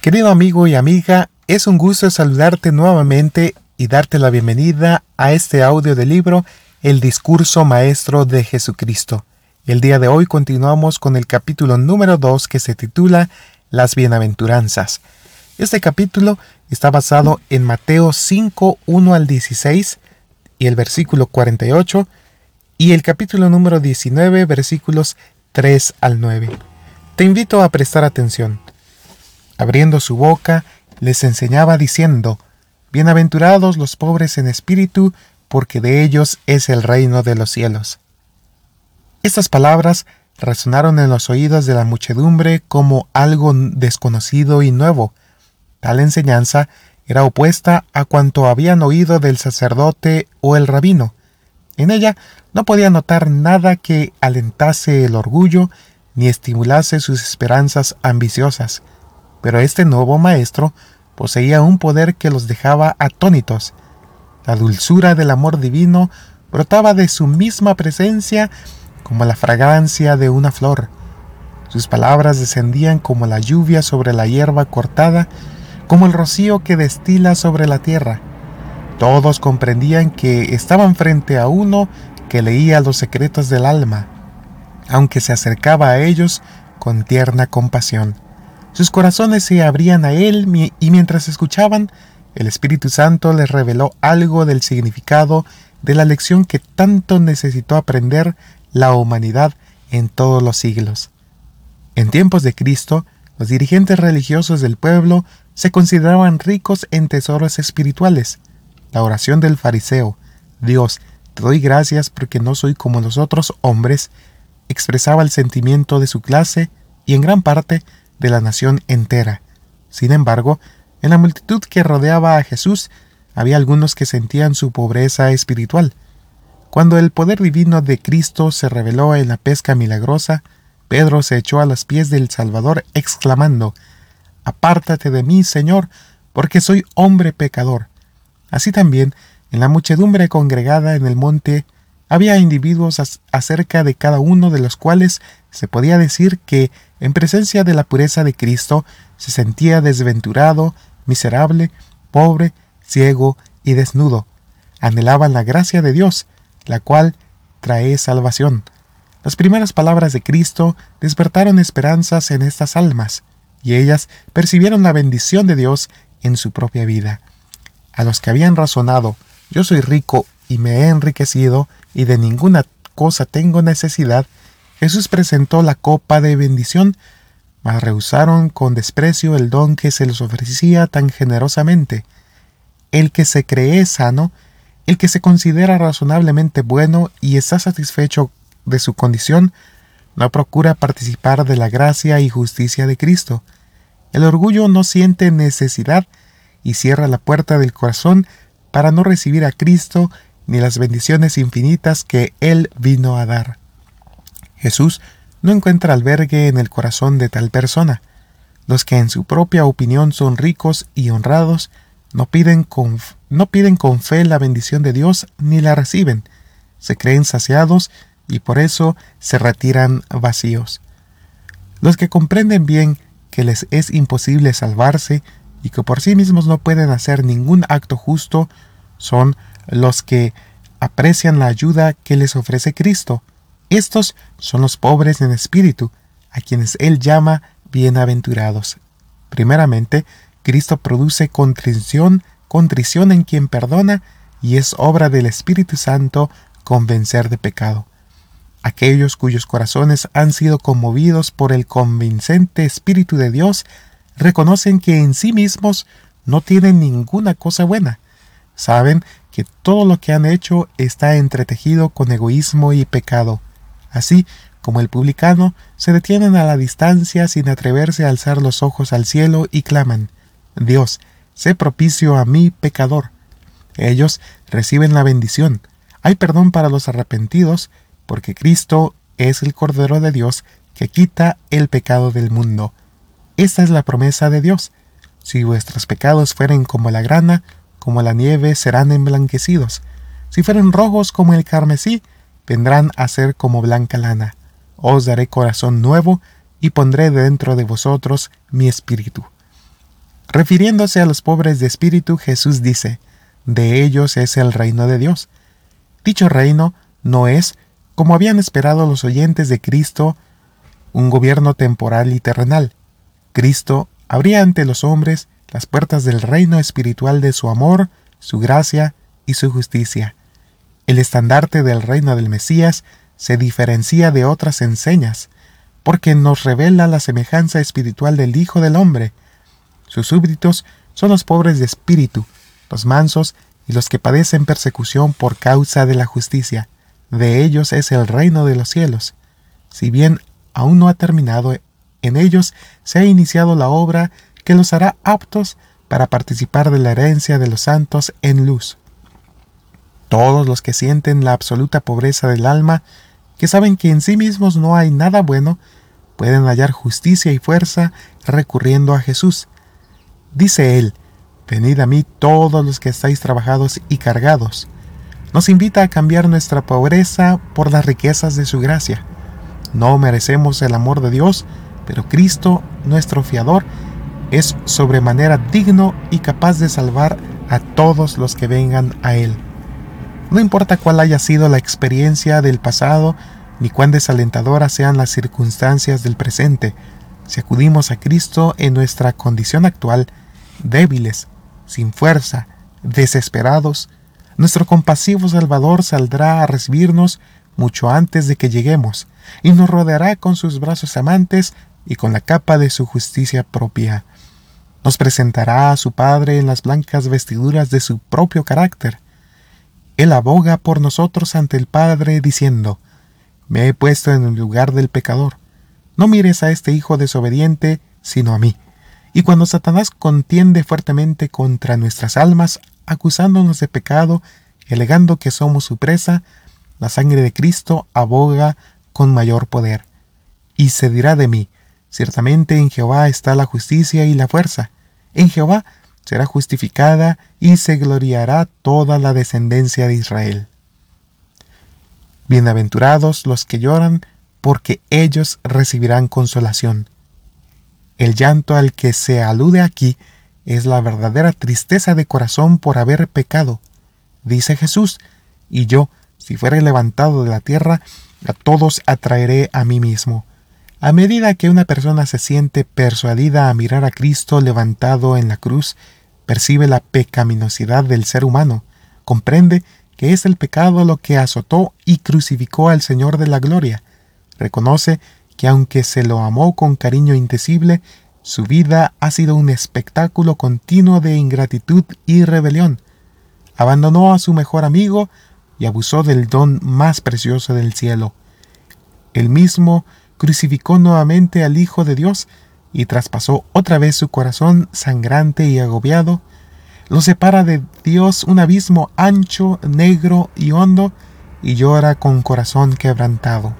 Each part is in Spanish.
Querido amigo y amiga, es un gusto saludarte nuevamente y darte la bienvenida a este audio del libro El discurso maestro de Jesucristo. El día de hoy continuamos con el capítulo número 2 que se titula Las bienaventuranzas. Este capítulo está basado en Mateo 5, 1 al 16 y el versículo 48 y el capítulo número 19 versículos 3 al 9. Te invito a prestar atención. Abriendo su boca, les enseñaba diciendo, Bienaventurados los pobres en espíritu, porque de ellos es el reino de los cielos. Estas palabras resonaron en los oídos de la muchedumbre como algo desconocido y nuevo. Tal enseñanza era opuesta a cuanto habían oído del sacerdote o el rabino. En ella no podía notar nada que alentase el orgullo ni estimulase sus esperanzas ambiciosas, pero este nuevo maestro poseía un poder que los dejaba atónitos. La dulzura del amor divino brotaba de su misma presencia como la fragancia de una flor. Sus palabras descendían como la lluvia sobre la hierba cortada, como el rocío que destila sobre la tierra. Todos comprendían que estaban frente a uno que leía los secretos del alma, aunque se acercaba a ellos con tierna compasión. Sus corazones se abrían a él y mientras escuchaban, el Espíritu Santo les reveló algo del significado de la lección que tanto necesitó aprender la humanidad en todos los siglos. En tiempos de Cristo, los dirigentes religiosos del pueblo se consideraban ricos en tesoros espirituales. La oración del fariseo, Dios, te doy gracias porque no soy como los otros hombres, expresaba el sentimiento de su clase y en gran parte de la nación entera. Sin embargo, en la multitud que rodeaba a Jesús había algunos que sentían su pobreza espiritual. Cuando el poder divino de Cristo se reveló en la pesca milagrosa, Pedro se echó a los pies del Salvador exclamando, Apártate de mí, Señor, porque soy hombre pecador. Así también en la muchedumbre congregada en el monte había individuos acerca de cada uno de los cuales se podía decir que, en presencia de la pureza de Cristo, se sentía desventurado, miserable, pobre, ciego y desnudo. Anhelaban la gracia de Dios, la cual trae salvación. Las primeras palabras de Cristo despertaron esperanzas en estas almas, y ellas percibieron la bendición de Dios en su propia vida. A los que habían razonado yo soy rico y me he enriquecido y de ninguna cosa tengo necesidad, Jesús presentó la copa de bendición, mas rehusaron con desprecio el don que se les ofrecía tan generosamente. El que se cree sano, el que se considera razonablemente bueno y está satisfecho de su condición, no procura participar de la gracia y justicia de Cristo. El orgullo no siente necesidad y cierra la puerta del corazón para no recibir a Cristo ni las bendiciones infinitas que Él vino a dar. Jesús no encuentra albergue en el corazón de tal persona. Los que en su propia opinión son ricos y honrados no piden con, no piden con fe la bendición de Dios ni la reciben. Se creen saciados y por eso se retiran vacíos. Los que comprenden bien que les es imposible salvarse y que por sí mismos no pueden hacer ningún acto justo son los que aprecian la ayuda que les ofrece Cristo. Estos son los pobres en espíritu, a quienes Él llama bienaventurados. Primeramente, Cristo produce contrición, contrición en quien perdona, y es obra del Espíritu Santo convencer de pecado. Aquellos cuyos corazones han sido conmovidos por el convincente Espíritu de Dios reconocen que en sí mismos no tienen ninguna cosa buena. Saben que todo lo que han hecho está entretejido con egoísmo y pecado. Así como el publicano, se detienen a la distancia sin atreverse a alzar los ojos al cielo y claman, Dios, sé propicio a mí, pecador. Ellos reciben la bendición. Hay perdón para los arrepentidos, porque Cristo es el Cordero de Dios que quita el pecado del mundo. Esta es la promesa de Dios. Si vuestros pecados fueren como la grana, como la nieve serán emblanquecidos. Si fueren rojos como el carmesí, vendrán a ser como blanca lana. Os daré corazón nuevo y pondré dentro de vosotros mi espíritu. Refiriéndose a los pobres de espíritu, Jesús dice, de ellos es el reino de Dios. Dicho reino no es, como habían esperado los oyentes de Cristo, un gobierno temporal y terrenal. Cristo abría ante los hombres las puertas del reino espiritual de su amor, su gracia y su justicia. El estandarte del reino del Mesías se diferencia de otras enseñas, porque nos revela la semejanza espiritual del Hijo del Hombre. Sus súbditos son los pobres de espíritu, los mansos y los que padecen persecución por causa de la justicia. De ellos es el reino de los cielos. Si bien aún no ha terminado, en ellos se ha iniciado la obra que los hará aptos para participar de la herencia de los santos en luz. Todos los que sienten la absoluta pobreza del alma, que saben que en sí mismos no hay nada bueno, pueden hallar justicia y fuerza recurriendo a Jesús. Dice él, Venid a mí todos los que estáis trabajados y cargados. Nos invita a cambiar nuestra pobreza por las riquezas de su gracia. No merecemos el amor de Dios, pero Cristo, nuestro fiador, es sobremanera digno y capaz de salvar a todos los que vengan a Él. No importa cuál haya sido la experiencia del pasado, ni cuán desalentadoras sean las circunstancias del presente, si acudimos a Cristo en nuestra condición actual, débiles, sin fuerza, desesperados, nuestro compasivo Salvador saldrá a recibirnos mucho antes de que lleguemos, y nos rodeará con sus brazos amantes y con la capa de su justicia propia. Nos presentará a su Padre en las blancas vestiduras de su propio carácter. Él aboga por nosotros ante el Padre diciendo, Me he puesto en el lugar del pecador. No mires a este hijo desobediente, sino a mí. Y cuando Satanás contiende fuertemente contra nuestras almas, acusándonos de pecado alegando que somos su presa, la sangre de Cristo aboga con mayor poder. Y se dirá de mí, Ciertamente en Jehová está la justicia y la fuerza. En Jehová será justificada y se gloriará toda la descendencia de Israel. Bienaventurados los que lloran, porque ellos recibirán consolación. El llanto al que se alude aquí es la verdadera tristeza de corazón por haber pecado. Dice Jesús, y yo, si fuere levantado de la tierra, a todos atraeré a mí mismo. A medida que una persona se siente persuadida a mirar a Cristo levantado en la cruz, percibe la pecaminosidad del ser humano, comprende que es el pecado lo que azotó y crucificó al Señor de la gloria, reconoce que aunque se lo amó con cariño indecible, su vida ha sido un espectáculo continuo de ingratitud y rebelión. Abandonó a su mejor amigo y abusó del don más precioso del cielo. El mismo crucificó nuevamente al Hijo de Dios y traspasó otra vez su corazón sangrante y agobiado, lo separa de Dios un abismo ancho, negro y hondo, y llora con corazón quebrantado.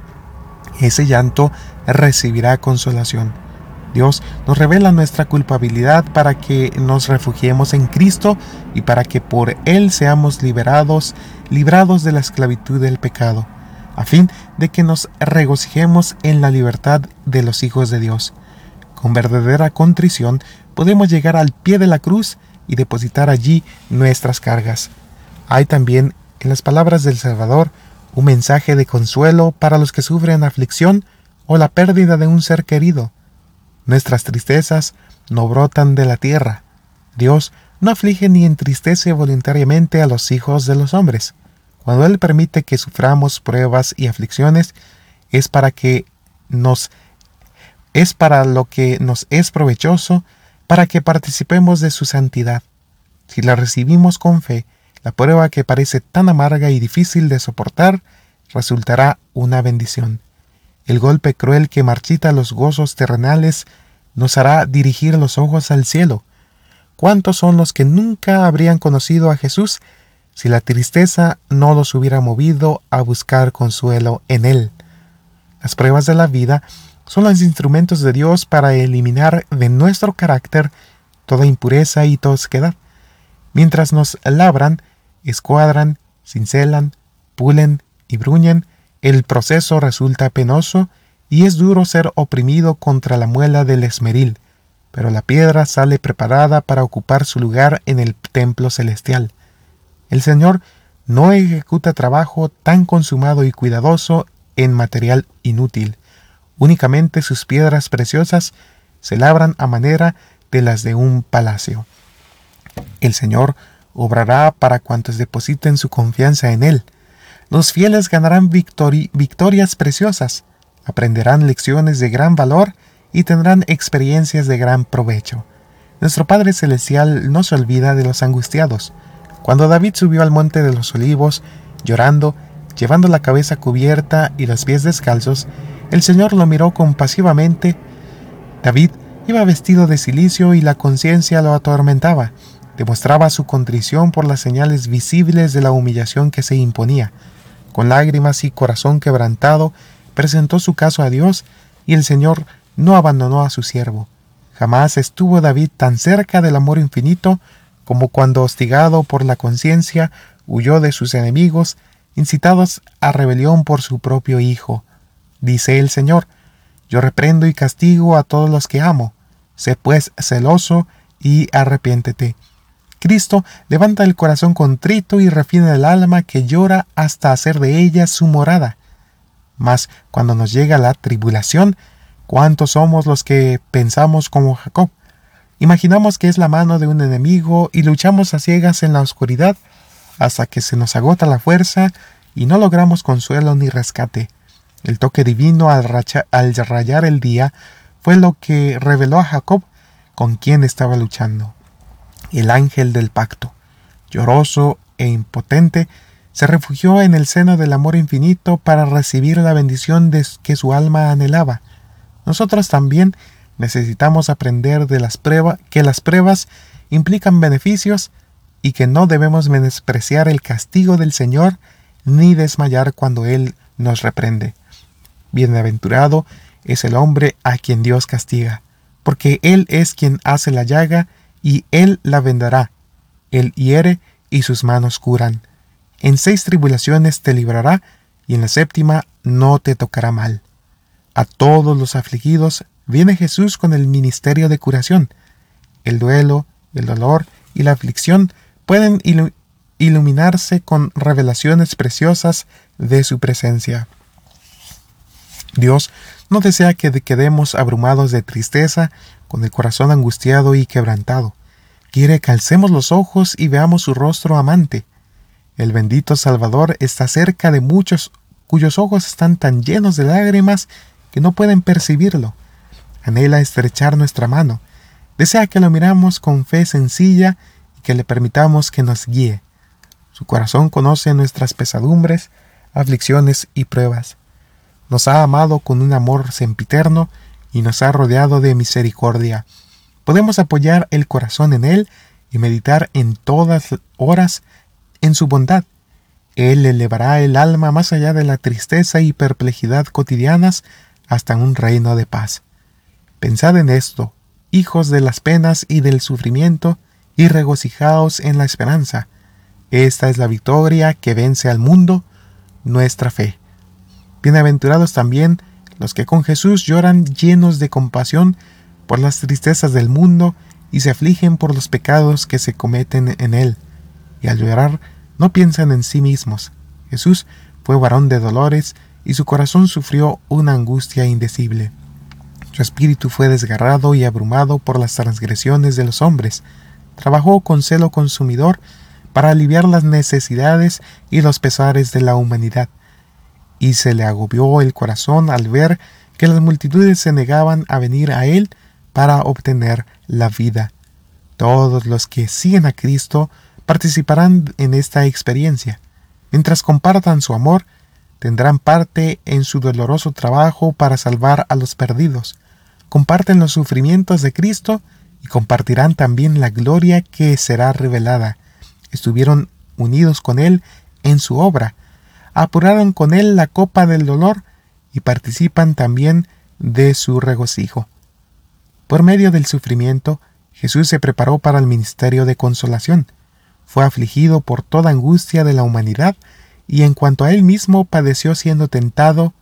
Ese llanto recibirá consolación. Dios nos revela nuestra culpabilidad para que nos refugiemos en Cristo y para que por Él seamos liberados, librados de la esclavitud del pecado a fin de que nos regocijemos en la libertad de los hijos de Dios. Con verdadera contrición podemos llegar al pie de la cruz y depositar allí nuestras cargas. Hay también en las palabras del Salvador un mensaje de consuelo para los que sufren aflicción o la pérdida de un ser querido. Nuestras tristezas no brotan de la tierra. Dios no aflige ni entristece voluntariamente a los hijos de los hombres. Cuando Él permite que suframos pruebas y aflicciones, es para que nos es para lo que nos es provechoso, para que participemos de su santidad. Si la recibimos con fe, la prueba que parece tan amarga y difícil de soportar resultará una bendición. El golpe cruel que marchita los gozos terrenales nos hará dirigir los ojos al cielo. ¿Cuántos son los que nunca habrían conocido a Jesús si la tristeza no los hubiera movido a buscar consuelo en Él. Las pruebas de la vida son los instrumentos de Dios para eliminar de nuestro carácter toda impureza y tosquedad. Mientras nos labran, escuadran, cincelan, pulen y bruñen, el proceso resulta penoso y es duro ser oprimido contra la muela del esmeril. pero la piedra sale preparada para ocupar su lugar en el templo celestial. El Señor no ejecuta trabajo tan consumado y cuidadoso en material inútil. Únicamente sus piedras preciosas se labran a manera de las de un palacio. El Señor obrará para cuantos depositen su confianza en Él. Los fieles ganarán victorias preciosas, aprenderán lecciones de gran valor y tendrán experiencias de gran provecho. Nuestro Padre Celestial no se olvida de los angustiados. Cuando David subió al monte de los olivos, llorando, llevando la cabeza cubierta y los pies descalzos, el Señor lo miró compasivamente. David iba vestido de silicio y la conciencia lo atormentaba. Demostraba su contrición por las señales visibles de la humillación que se imponía. Con lágrimas y corazón quebrantado, presentó su caso a Dios y el Señor no abandonó a su siervo. Jamás estuvo David tan cerca del amor infinito como cuando, hostigado por la conciencia, huyó de sus enemigos, incitados a rebelión por su propio Hijo. Dice el Señor, Yo reprendo y castigo a todos los que amo. Sé pues celoso y arrepiéntete. Cristo levanta el corazón contrito y refina el alma que llora hasta hacer de ella su morada. Mas cuando nos llega la tribulación, ¿cuántos somos los que pensamos como Jacob? Imaginamos que es la mano de un enemigo y luchamos a ciegas en la oscuridad hasta que se nos agota la fuerza y no logramos consuelo ni rescate. El toque divino al, al rayar el día fue lo que reveló a Jacob con quien estaba luchando el ángel del pacto. Lloroso e impotente, se refugió en el seno del amor infinito para recibir la bendición de que su alma anhelaba. Nosotros también necesitamos aprender de las pruebas que las pruebas implican beneficios y que no debemos menospreciar el castigo del Señor ni desmayar cuando Él nos reprende. Bienaventurado es el hombre a quien Dios castiga, porque Él es quien hace la llaga y él la vendará. Él hiere y sus manos curan. En seis tribulaciones te librará, y en la séptima no te tocará mal. A todos los afligidos viene Jesús con el ministerio de curación. El duelo, el dolor y la aflicción pueden iluminarse con revelaciones preciosas de su presencia. Dios no desea que quedemos abrumados de tristeza con el corazón angustiado y quebrantado. Quiere que alcemos los ojos y veamos su rostro amante. El bendito Salvador está cerca de muchos cuyos ojos están tan llenos de lágrimas que no pueden percibirlo. Anhela estrechar nuestra mano. Desea que lo miramos con fe sencilla y que le permitamos que nos guíe. Su corazón conoce nuestras pesadumbres, aflicciones y pruebas. Nos ha amado con un amor sempiterno y nos ha rodeado de misericordia. Podemos apoyar el corazón en Él y meditar en todas horas en su bondad. Él elevará el alma más allá de la tristeza y perplejidad cotidianas hasta un reino de paz. Pensad en esto, hijos de las penas y del sufrimiento, y regocijaos en la esperanza. Esta es la victoria que vence al mundo, nuestra fe. Bienaventurados también los que con Jesús lloran llenos de compasión por las tristezas del mundo y se afligen por los pecados que se cometen en él, y al llorar no piensan en sí mismos. Jesús fue varón de dolores y su corazón sufrió una angustia indecible. Su espíritu fue desgarrado y abrumado por las transgresiones de los hombres. Trabajó con celo consumidor para aliviar las necesidades y los pesares de la humanidad y se le agobió el corazón al ver que las multitudes se negaban a venir a él para obtener la vida. Todos los que siguen a Cristo participarán en esta experiencia. Mientras compartan su amor, tendrán parte en su doloroso trabajo para salvar a los perdidos. Comparten los sufrimientos de Cristo y compartirán también la gloria que será revelada. Estuvieron unidos con Él en su obra, apuraron con él la copa del dolor y participan también de su regocijo. Por medio del sufrimiento, Jesús se preparó para el ministerio de consolación. Fue afligido por toda angustia de la humanidad y en cuanto a él mismo padeció siendo tentado,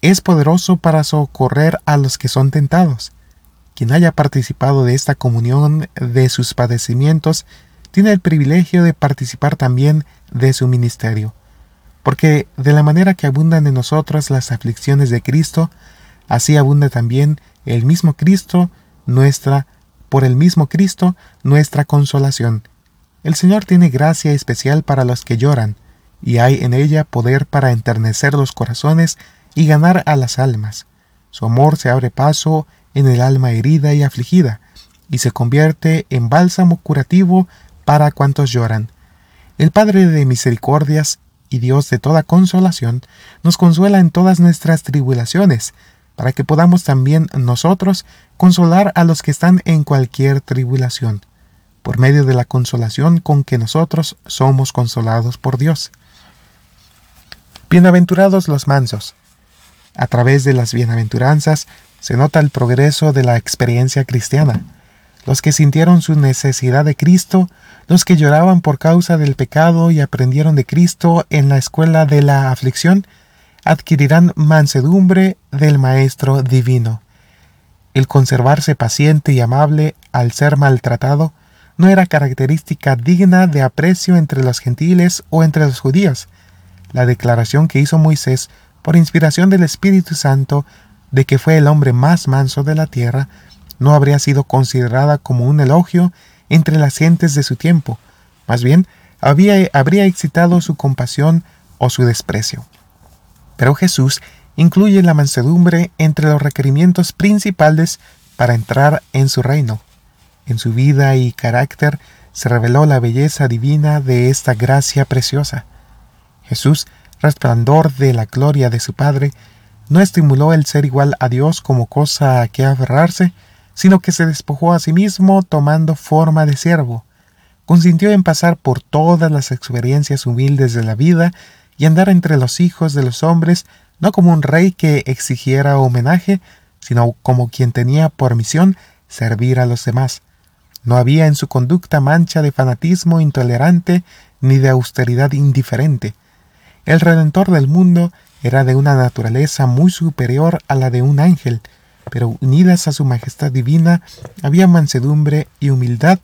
es poderoso para socorrer a los que son tentados. quien haya participado de esta comunión de sus padecimientos, tiene el privilegio de participar también de su ministerio. Porque de la manera que abundan en nosotros las aflicciones de Cristo, así abunda también el mismo Cristo, nuestra, por el mismo Cristo, nuestra consolación. El Señor tiene gracia especial para los que lloran, y hay en ella poder para enternecer los corazones y ganar a las almas. Su amor se abre paso en el alma herida y afligida, y se convierte en bálsamo curativo para cuantos lloran. El Padre de misericordias y Dios de toda consolación nos consuela en todas nuestras tribulaciones, para que podamos también nosotros consolar a los que están en cualquier tribulación, por medio de la consolación con que nosotros somos consolados por Dios. Bienaventurados los mansos. A través de las bienaventuranzas se nota el progreso de la experiencia cristiana. Los que sintieron su necesidad de Cristo, los que lloraban por causa del pecado y aprendieron de Cristo en la escuela de la aflicción, adquirirán mansedumbre del Maestro Divino. El conservarse paciente y amable al ser maltratado no era característica digna de aprecio entre los gentiles o entre los judíos, la declaración que hizo Moisés por inspiración del Espíritu Santo de que fue el hombre más manso de la tierra, no habría sido considerada como un elogio entre las gentes de su tiempo, más bien habría excitado su compasión o su desprecio. Pero Jesús incluye la mansedumbre entre los requerimientos principales para entrar en su reino. En su vida y carácter se reveló la belleza divina de esta gracia preciosa. Jesús, resplandor de la gloria de su Padre, no estimuló el ser igual a Dios como cosa a que aferrarse, sino que se despojó a sí mismo tomando forma de siervo. Consintió en pasar por todas las experiencias humildes de la vida y andar entre los hijos de los hombres, no como un rey que exigiera homenaje, sino como quien tenía por misión servir a los demás. No había en su conducta mancha de fanatismo intolerante ni de austeridad indiferente. El Redentor del mundo era de una naturaleza muy superior a la de un ángel, pero unidas a su majestad divina había mansedumbre y humildad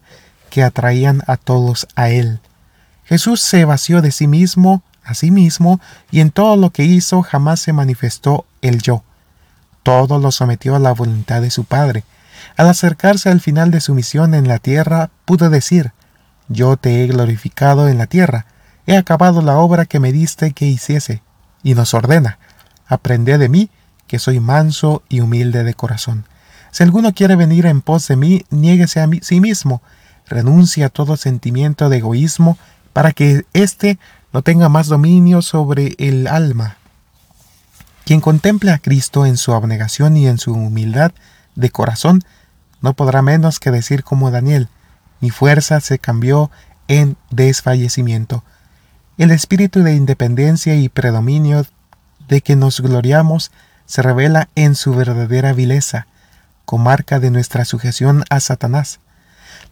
que atraían a todos a él. Jesús se vació de sí mismo, a sí mismo, y en todo lo que hizo jamás se manifestó el yo. Todo lo sometió a la voluntad de su Padre. Al acercarse al final de su misión en la tierra, pudo decir, Yo te he glorificado en la tierra, he acabado la obra que me diste que hiciese, y nos ordena, aprended de mí, que soy manso y humilde de corazón. Si alguno quiere venir en pos de mí, niéguese a sí mismo, renuncie a todo sentimiento de egoísmo, para que éste no tenga más dominio sobre el alma. Quien contemple a Cristo en su abnegación y en su humildad de corazón, no podrá menos que decir como Daniel, mi fuerza se cambió en desfallecimiento. El espíritu de independencia y predominio de que nos gloriamos se revela en su verdadera vileza, comarca de nuestra sujeción a Satanás.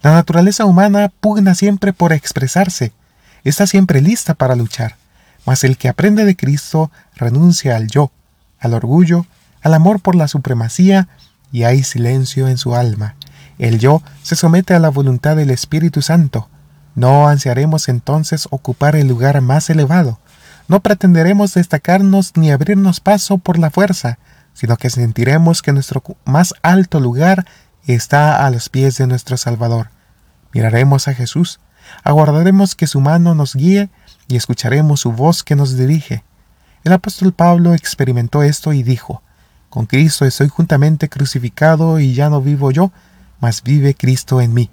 La naturaleza humana pugna siempre por expresarse, está siempre lista para luchar, mas el que aprende de Cristo renuncia al yo, al orgullo, al amor por la supremacía, y hay silencio en su alma. El yo se somete a la voluntad del Espíritu Santo, no ansiaremos entonces ocupar el lugar más elevado. No pretenderemos destacarnos ni abrirnos paso por la fuerza, sino que sentiremos que nuestro más alto lugar está a los pies de nuestro Salvador. Miraremos a Jesús, aguardaremos que su mano nos guíe y escucharemos su voz que nos dirige. El apóstol Pablo experimentó esto y dijo, Con Cristo estoy juntamente crucificado y ya no vivo yo, mas vive Cristo en mí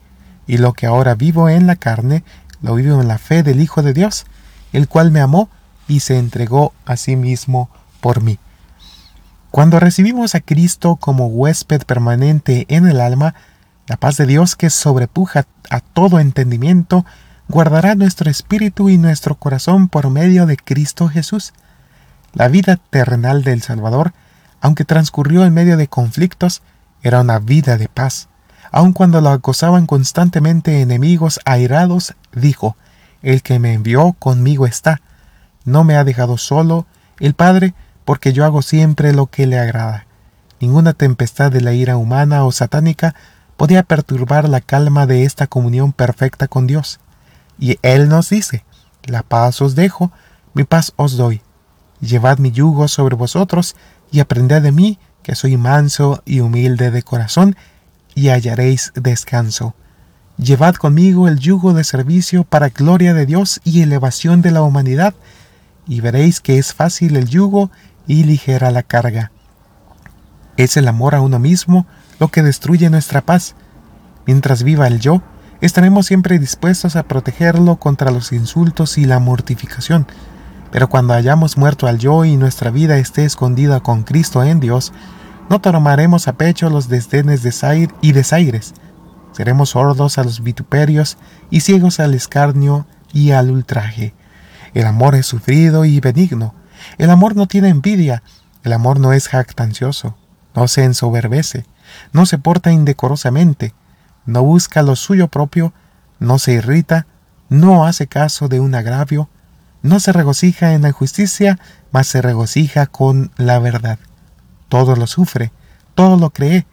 y lo que ahora vivo en la carne, lo vivo en la fe del Hijo de Dios, el cual me amó y se entregó a sí mismo por mí. Cuando recibimos a Cristo como huésped permanente en el alma, la paz de Dios que sobrepuja a todo entendimiento, guardará nuestro espíritu y nuestro corazón por medio de Cristo Jesús. La vida terrenal del Salvador, aunque transcurrió en medio de conflictos, era una vida de paz aun cuando lo acosaban constantemente enemigos airados, dijo, El que me envió conmigo está. No me ha dejado solo el Padre, porque yo hago siempre lo que le agrada. Ninguna tempestad de la ira humana o satánica podía perturbar la calma de esta comunión perfecta con Dios. Y Él nos dice, la paz os dejo, mi paz os doy. Llevad mi yugo sobre vosotros y aprended de mí, que soy manso y humilde de corazón, y hallaréis descanso. Llevad conmigo el yugo de servicio para gloria de Dios y elevación de la humanidad, y veréis que es fácil el yugo y ligera la carga. Es el amor a uno mismo lo que destruye nuestra paz. Mientras viva el yo, estaremos siempre dispuestos a protegerlo contra los insultos y la mortificación. Pero cuando hayamos muerto al yo y nuestra vida esté escondida con Cristo en Dios, no tomaremos a pecho los desdenes de y desaires. Seremos sordos a los vituperios y ciegos al escarnio y al ultraje. El amor es sufrido y benigno. El amor no tiene envidia. El amor no es jactancioso. No se ensoberbece no se porta indecorosamente, no busca lo suyo propio, no se irrita, no hace caso de un agravio, no se regocija en la justicia, mas se regocija con la verdad. Todo lo sufre, todo lo cree,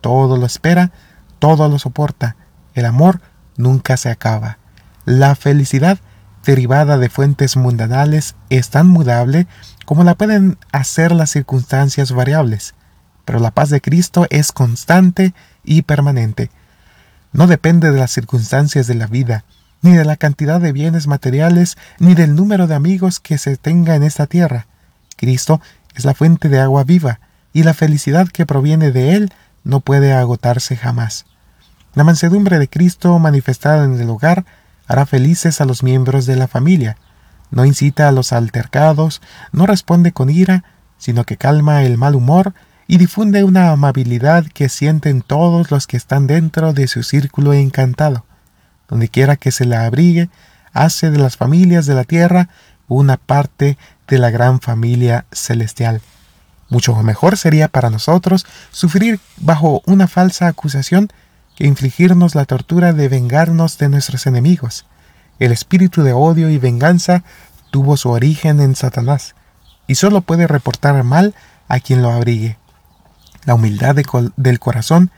todo lo espera, todo lo soporta. El amor nunca se acaba. La felicidad, derivada de fuentes mundanales, es tan mudable como la pueden hacer las circunstancias variables pero la paz de Cristo es constante y permanente. No depende de las circunstancias de la vida, ni de la cantidad de bienes materiales, ni del número de amigos que se tenga en esta tierra. Cristo es la fuente de agua viva, y la felicidad que proviene de Él no puede agotarse jamás. La mansedumbre de Cristo manifestada en el hogar hará felices a los miembros de la familia. No incita a los altercados, no responde con ira, sino que calma el mal humor y difunde una amabilidad que sienten todos los que están dentro de su círculo encantado. Donde quiera que se la abrigue, hace de las familias de la tierra una parte de la gran familia celestial. Mucho mejor sería para nosotros sufrir bajo una falsa acusación que infligirnos la tortura de vengarnos de nuestros enemigos. El espíritu de odio y venganza tuvo su origen en Satanás, y solo puede reportar mal a quien lo abrigue la humildad del corazón,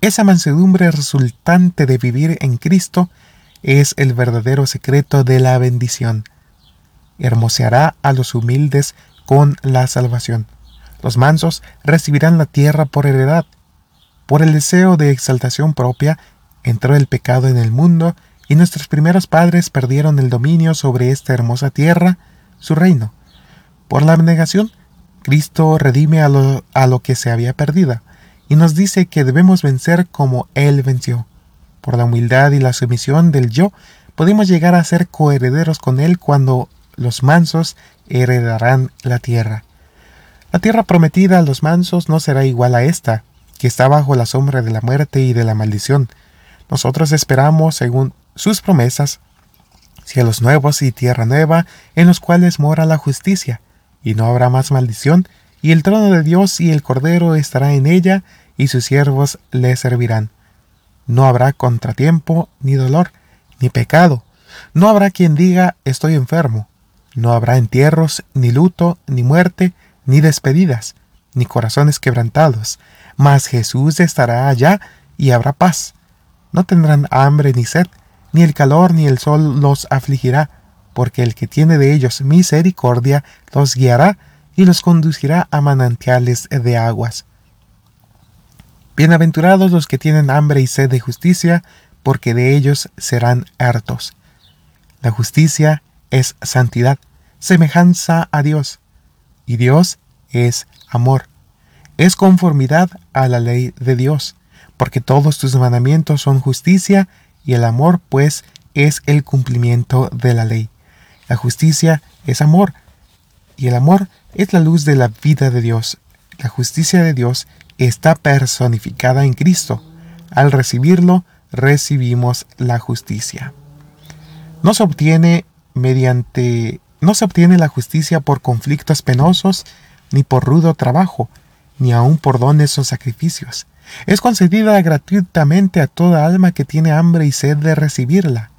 esa mansedumbre resultante de vivir en Cristo es el verdadero secreto de la bendición. Hermoseará a los humildes con la salvación. Los mansos recibirán la tierra por heredad. Por el deseo de exaltación propia entró el pecado en el mundo y nuestros primeros padres perdieron el dominio sobre esta hermosa tierra, su reino. Por la abnegación Cristo redime a lo, a lo que se había perdido y nos dice que debemos vencer como Él venció. Por la humildad y la sumisión del yo, podemos llegar a ser coherederos con Él cuando los mansos heredarán la tierra. La tierra prometida a los mansos no será igual a esta, que está bajo la sombra de la muerte y de la maldición. Nosotros esperamos, según sus promesas, cielos nuevos y tierra nueva, en los cuales mora la justicia y no habrá más maldición, y el trono de Dios y el Cordero estará en ella, y sus siervos le servirán. No habrá contratiempo, ni dolor, ni pecado. No habrá quien diga estoy enfermo. No habrá entierros, ni luto, ni muerte, ni despedidas, ni corazones quebrantados. Mas Jesús estará allá y habrá paz. No tendrán hambre ni sed, ni el calor ni el sol los afligirá, porque el que tiene de ellos misericordia los guiará y los conducirá a manantiales de aguas. Bienaventurados los que tienen hambre y sed de justicia, porque de ellos serán hartos. La justicia es santidad, semejanza a Dios, y Dios es amor. Es conformidad a la ley de Dios, porque todos tus mandamientos son justicia, y el amor, pues, es el cumplimiento de la ley. La justicia es amor y el amor es la luz de la vida de Dios. La justicia de Dios está personificada en Cristo. Al recibirlo, recibimos la justicia. No se obtiene mediante no se obtiene la justicia por conflictos penosos, ni por rudo trabajo, ni aun por dones o sacrificios. Es concedida gratuitamente a toda alma que tiene hambre y sed de recibirla.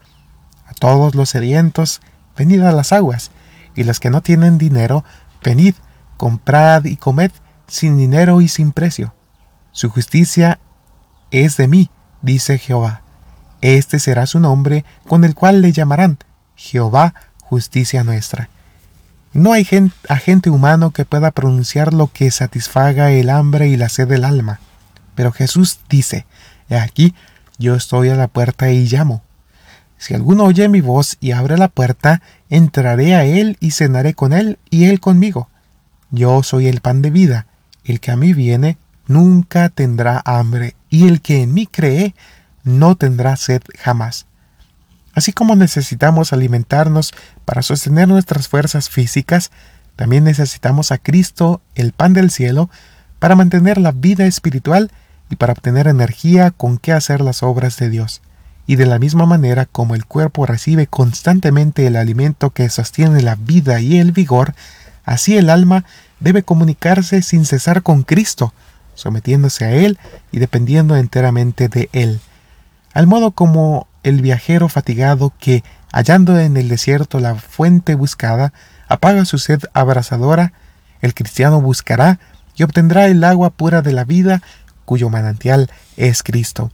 A todos los sedientos venid a las aguas, y los que no tienen dinero, venid, comprad y comed, sin dinero y sin precio. Su justicia es de mí, dice Jehová. Este será su nombre con el cual le llamarán Jehová, justicia nuestra. No hay agente humano que pueda pronunciar lo que satisfaga el hambre y la sed del alma. Pero Jesús dice, He aquí, yo estoy a la puerta y llamo. Si alguno oye mi voz y abre la puerta, entraré a él y cenaré con él y él conmigo. Yo soy el pan de vida. El que a mí viene nunca tendrá hambre, y el que en mí cree no tendrá sed jamás. Así como necesitamos alimentarnos para sostener nuestras fuerzas físicas, también necesitamos a Cristo, el pan del cielo, para mantener la vida espiritual y para obtener energía con que hacer las obras de Dios. Y de la misma manera como el cuerpo recibe constantemente el alimento que sostiene la vida y el vigor, así el alma debe comunicarse sin cesar con Cristo, sometiéndose a Él y dependiendo enteramente de Él. Al modo como el viajero fatigado que, hallando en el desierto la fuente buscada, apaga su sed abrasadora, el cristiano buscará y obtendrá el agua pura de la vida, cuyo manantial es Cristo.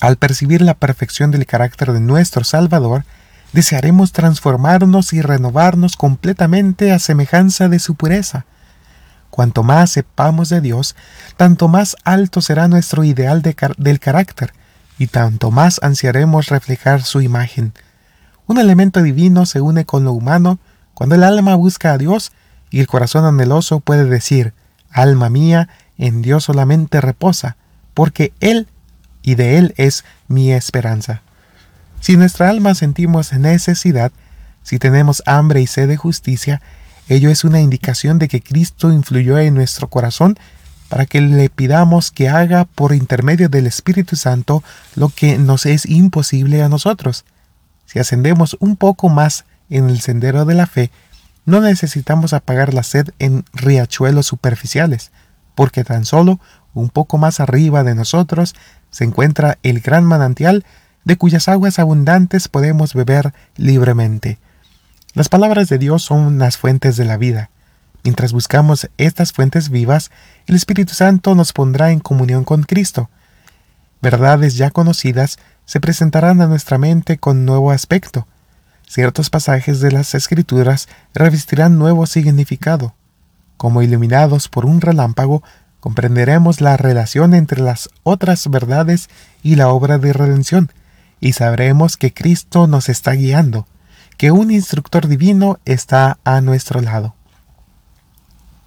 Al percibir la perfección del carácter de nuestro Salvador, desearemos transformarnos y renovarnos completamente a semejanza de su pureza. Cuanto más sepamos de Dios, tanto más alto será nuestro ideal del carácter, y tanto más ansiaremos reflejar su imagen. Un elemento divino se une con lo humano cuando el alma busca a Dios y el corazón anheloso puede decir, Alma mía, en Dios solamente reposa, porque Él y de Él es mi esperanza. Si nuestra alma sentimos necesidad, si tenemos hambre y sed de justicia, ello es una indicación de que Cristo influyó en nuestro corazón para que le pidamos que haga por intermedio del Espíritu Santo lo que nos es imposible a nosotros. Si ascendemos un poco más en el sendero de la fe, no necesitamos apagar la sed en riachuelos superficiales, porque tan solo un poco más arriba de nosotros se encuentra el gran manantial de cuyas aguas abundantes podemos beber libremente. Las palabras de Dios son las fuentes de la vida. Mientras buscamos estas fuentes vivas, el Espíritu Santo nos pondrá en comunión con Cristo. Verdades ya conocidas se presentarán a nuestra mente con nuevo aspecto. Ciertos pasajes de las Escrituras revestirán nuevo significado. Como iluminados por un relámpago, comprenderemos la relación entre las otras verdades y la obra de redención, y sabremos que Cristo nos está guiando, que un instructor divino está a nuestro lado.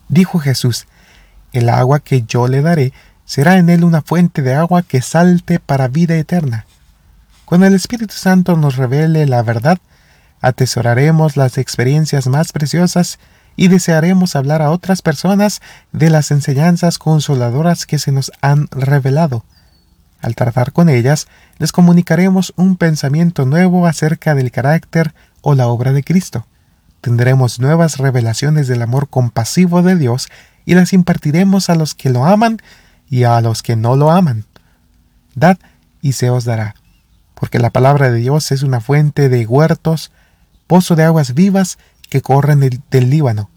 Dijo Jesús, el agua que yo le daré será en él una fuente de agua que salte para vida eterna. Cuando el Espíritu Santo nos revele la verdad, atesoraremos las experiencias más preciosas y desearemos hablar a otras personas de las enseñanzas consoladoras que se nos han revelado. Al tratar con ellas, les comunicaremos un pensamiento nuevo acerca del carácter o la obra de Cristo tendremos nuevas revelaciones del amor compasivo de Dios y las impartiremos a los que lo aman y a los que no lo aman. Dad y se os dará, porque la palabra de Dios es una fuente de huertos, pozo de aguas vivas que corren del, Líbano.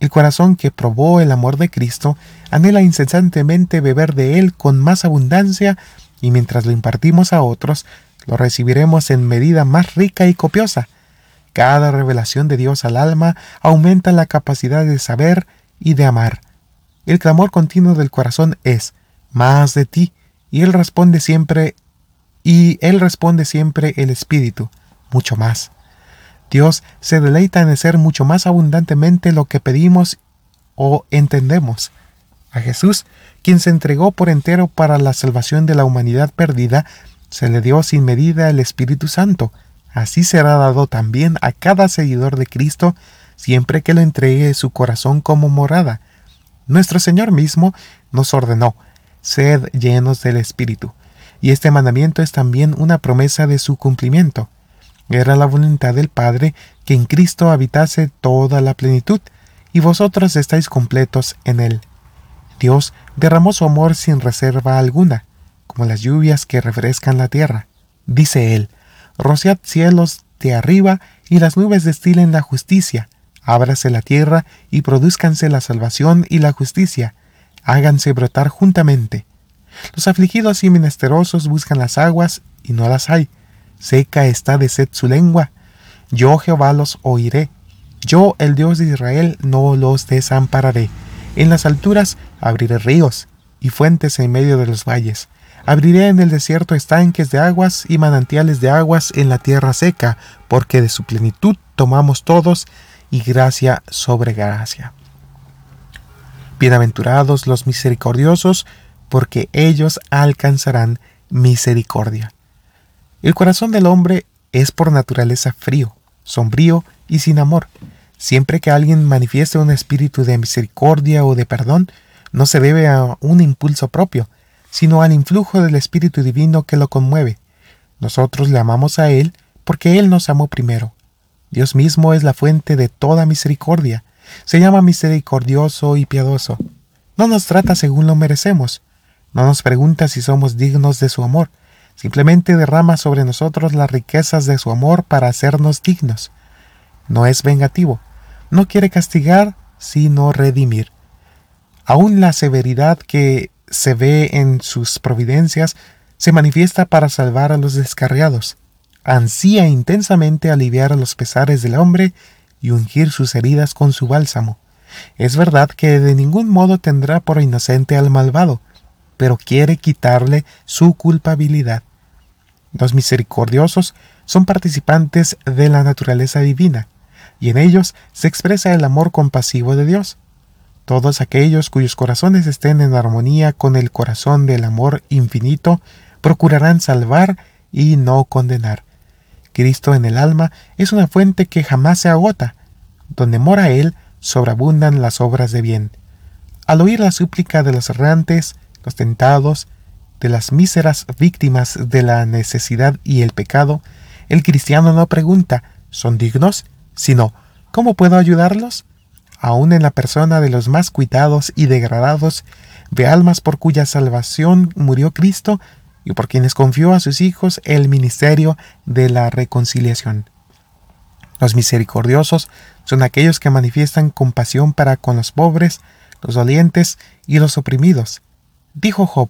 El corazón que probó el amor de Cristo anhela incesantemente beber de él con más abundancia y mientras lo impartimos a otros, lo recibiremos en medida más rica y copiosa, cada revelación de Dios al alma aumenta la capacidad de saber y de amar. El clamor continuo del corazón es más de ti, y él responde siempre y él responde siempre el espíritu, mucho más. Dios se deleita en hacer mucho más abundantemente lo que pedimos o entendemos. A Jesús, quien se entregó por entero para la salvación de la humanidad perdida, se le dio sin medida el Espíritu Santo, Así será dado también a cada seguidor de Cristo siempre que lo entregue su corazón como morada. Nuestro Señor mismo nos ordenó, sed llenos del Espíritu, y este mandamiento es también una promesa de su cumplimiento. Era la voluntad del Padre que en Cristo habitase toda la plenitud, y vosotros estáis completos en él. Dios derramó su amor sin reserva alguna, como las lluvias que refrescan la tierra. Dice él, rociad cielos de arriba y las nubes destilen la justicia, Ábrase la tierra y produzcanse la salvación y la justicia, háganse brotar juntamente. Los afligidos y menesterosos buscan las aguas y no las hay. Seca está de sed su lengua. Yo Jehová los oiré. Yo, el Dios de Israel, no los desampararé. En las alturas abriré ríos y fuentes en medio de los valles. Abriré en el desierto estanques de aguas y manantiales de aguas en la tierra seca, porque de su plenitud tomamos todos y gracia sobre gracia. Bienaventurados los misericordiosos, porque ellos alcanzarán misericordia. El corazón del hombre es por naturaleza frío, sombrío y sin amor. Siempre que alguien manifieste un espíritu de misericordia o de perdón, no se debe a un impulso propio, sino al influjo del Espíritu Divino que lo conmueve. Nosotros le amamos a Él porque Él nos amó primero. Dios mismo es la fuente de toda misericordia. Se llama misericordioso y piadoso. No nos trata según lo merecemos. No nos pregunta si somos dignos de su amor. Simplemente derrama sobre nosotros las riquezas de su amor para hacernos dignos. No es vengativo. No quiere castigar, sino redimir. Aún la severidad que se ve en sus providencias se manifiesta para salvar a los descarriados. Ansía intensamente aliviar los pesares del hombre y ungir sus heridas con su bálsamo. Es verdad que de ningún modo tendrá por inocente al malvado, pero quiere quitarle su culpabilidad. Los misericordiosos son participantes de la naturaleza divina, y en ellos se expresa el amor compasivo de Dios. Todos aquellos cuyos corazones estén en armonía con el corazón del amor infinito procurarán salvar y no condenar. Cristo en el alma es una fuente que jamás se agota. Donde mora Él, sobreabundan las obras de bien. Al oír la súplica de los errantes, los tentados, de las míseras víctimas de la necesidad y el pecado, el cristiano no pregunta ¿son dignos? sino ¿cómo puedo ayudarlos? Aun en la persona de los más cuitados y degradados, de almas por cuya salvación murió Cristo y por quienes confió a sus hijos el ministerio de la reconciliación. Los misericordiosos son aquellos que manifiestan compasión para con los pobres, los dolientes y los oprimidos. Dijo Job,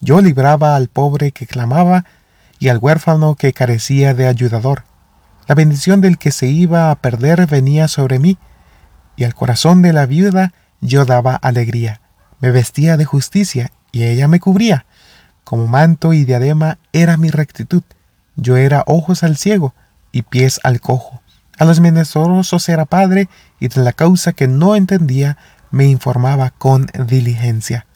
yo libraba al pobre que clamaba y al huérfano que carecía de ayudador. La bendición del que se iba a perder venía sobre mí, y al corazón de la viuda yo daba alegría. Me vestía de justicia y ella me cubría. Como manto y diadema era mi rectitud. Yo era ojos al ciego y pies al cojo. A los menesterosos era padre y de la causa que no entendía me informaba con diligencia.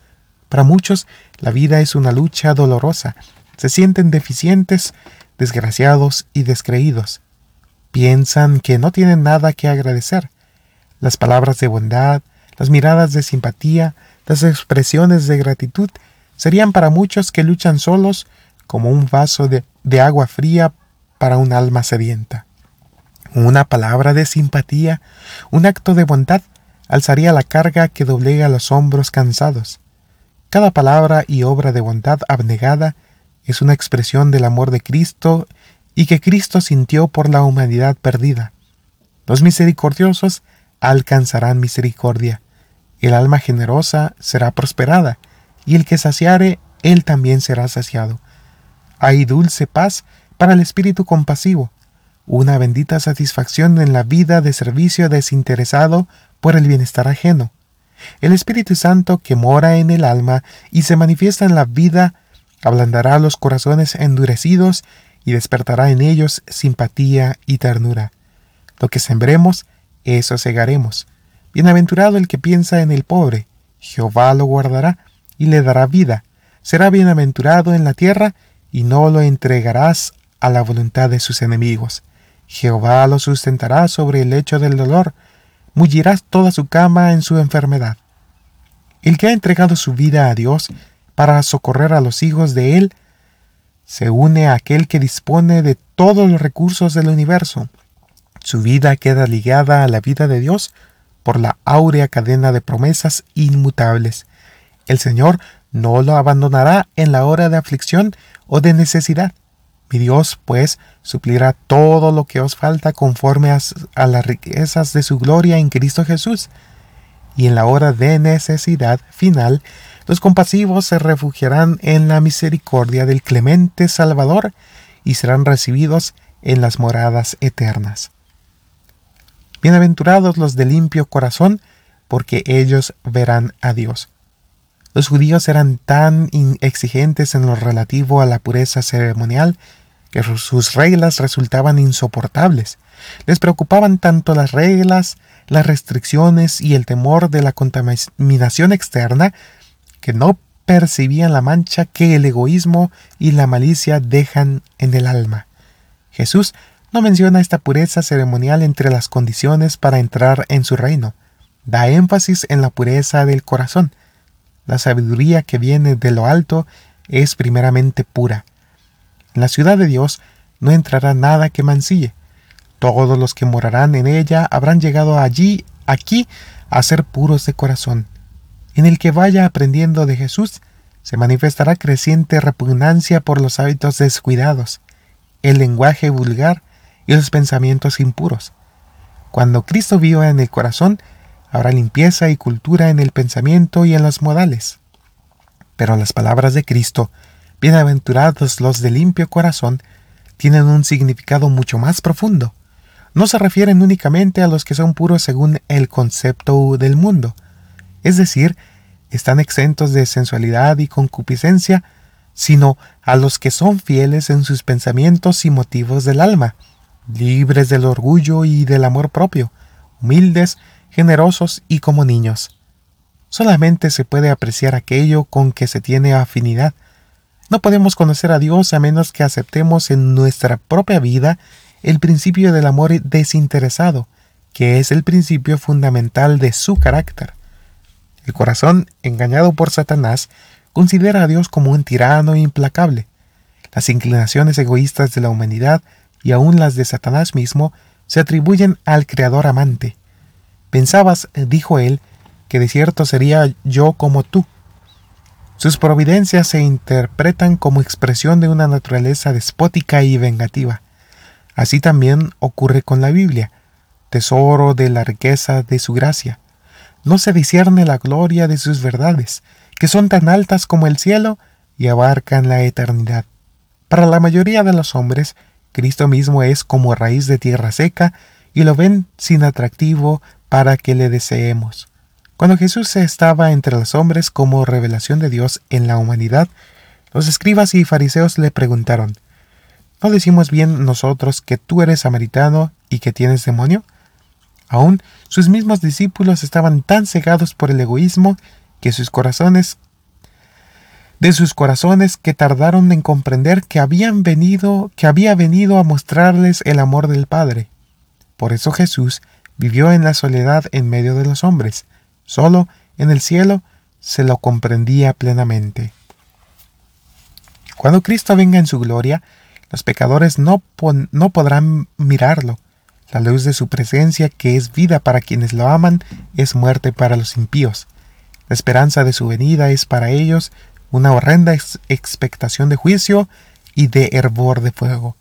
Para muchos la vida es una lucha dolorosa. Se sienten deficientes, desgraciados y descreídos. Piensan que no tienen nada que agradecer las palabras de bondad, las miradas de simpatía, las expresiones de gratitud, serían para muchos que luchan solos como un vaso de, agua fría para un alma sedienta. Una palabra de simpatía, un acto de bondad, alzaría la carga que doblega los hombros cansados. Cada palabra y obra de bondad abnegada es una expresión del amor de Cristo y que Cristo sintió por la humanidad perdida. Los misericordiosos alcanzarán misericordia. El alma generosa será prosperada, y el que saciare, él también será saciado. Hay dulce paz para el espíritu compasivo, una bendita satisfacción en la vida de servicio desinteresado por el bienestar ajeno. El Espíritu Santo que mora en el alma y se manifiesta en la vida, ablandará los corazones endurecidos y despertará en ellos simpatía y ternura. Lo que sembremos, eso segaremos. Bienaventurado el que piensa en el pobre, Jehová lo guardará y le dará vida. Será bienaventurado en la tierra y no lo entregarás a la voluntad de sus enemigos. Jehová lo sustentará sobre el lecho del dolor, mullirás toda su cama en su enfermedad. El que ha entregado su vida a Dios para socorrer a los hijos de Él, se une a aquel que dispone de todos los recursos del universo su vida queda ligada a la vida de Dios por la áurea cadena de promesas inmutables. El Señor no lo abandonará en la hora de aflicción o de necesidad. Mi Dios, pues, suplirá todo lo que os falta conforme a, a, las riquezas de su gloria en Cristo Jesús. Y en la hora de necesidad final, los compasivos se refugiarán en la misericordia del clemente Salvador y serán recibidos en las moradas eternas. Bienaventurados los de limpio corazón, porque ellos verán a Dios. Los judíos eran tan exigentes en lo relativo a la pureza ceremonial que sus reglas resultaban insoportables. Les preocupaban tanto las reglas, las restricciones y el temor de la contaminación externa que no percibían la mancha que el egoísmo y la malicia dejan en el alma. Jesús no menciona esta pureza ceremonial entre las condiciones para entrar en su reino. Da énfasis en la pureza del corazón. La sabiduría que viene de lo alto es primeramente pura. En la ciudad de Dios no entrará nada que mancille. Todos los que morarán en ella habrán llegado allí, aquí, a ser puros de corazón. En el que vaya aprendiendo de Jesús, se manifestará creciente repugnancia por los hábitos descuidados, el lenguaje vulgar y los pensamientos impuros. Cuando Cristo viva en el corazón, habrá limpieza y cultura en el pensamiento y en los modales. Pero las palabras de Cristo, bienaventurados los de limpio corazón, tienen un significado mucho más profundo. No se refieren únicamente a los que son puros según el concepto del mundo, es decir, están exentos de sensualidad y concupiscencia, sino a los que son fieles en sus pensamientos y motivos del alma, libres del orgullo y del amor propio, humildes, generosos y como niños. Solamente se puede apreciar aquello con que se tiene afinidad. No podemos conocer a Dios a menos que aceptemos en nuestra propia vida el principio del amor desinteresado, que es el principio fundamental de su carácter. El corazón, engañado por Satanás, considera a Dios como un tirano implacable. Las inclinaciones egoístas de la humanidad y aun las de Satanás mismo se atribuyen al Creador amante. Pensabas, dijo él, que de cierto sería yo como tú. Sus providencias se interpretan como expresión de una naturaleza despótica y vengativa. Así también ocurre con la Biblia, tesoro de la riqueza de su gracia. No se discierne la gloria de sus verdades, que son tan altas como el cielo y abarcan la eternidad. Para la mayoría de los hombres, Cristo mismo es como raíz de tierra seca y lo ven sin atractivo para que le deseemos. Cuando Jesús estaba entre los hombres como revelación de Dios en la humanidad, los escribas y fariseos le preguntaron, ¿No decimos bien nosotros que tú eres samaritano y que tienes demonio? Aún sus mismos discípulos estaban tan cegados por el egoísmo que sus corazones de sus corazones que tardaron en comprender que habían venido, que había venido a mostrarles el amor del Padre. Por eso Jesús vivió en la soledad en medio de los hombres. Solo en el cielo se lo comprendía plenamente. Cuando Cristo venga en su gloria, los pecadores no, no podrán mirarlo. La luz de su presencia, que es vida para quienes lo aman, es muerte para los impíos. La esperanza de su venida es para ellos una horrenda expectación de juicio y de hervor de fuego.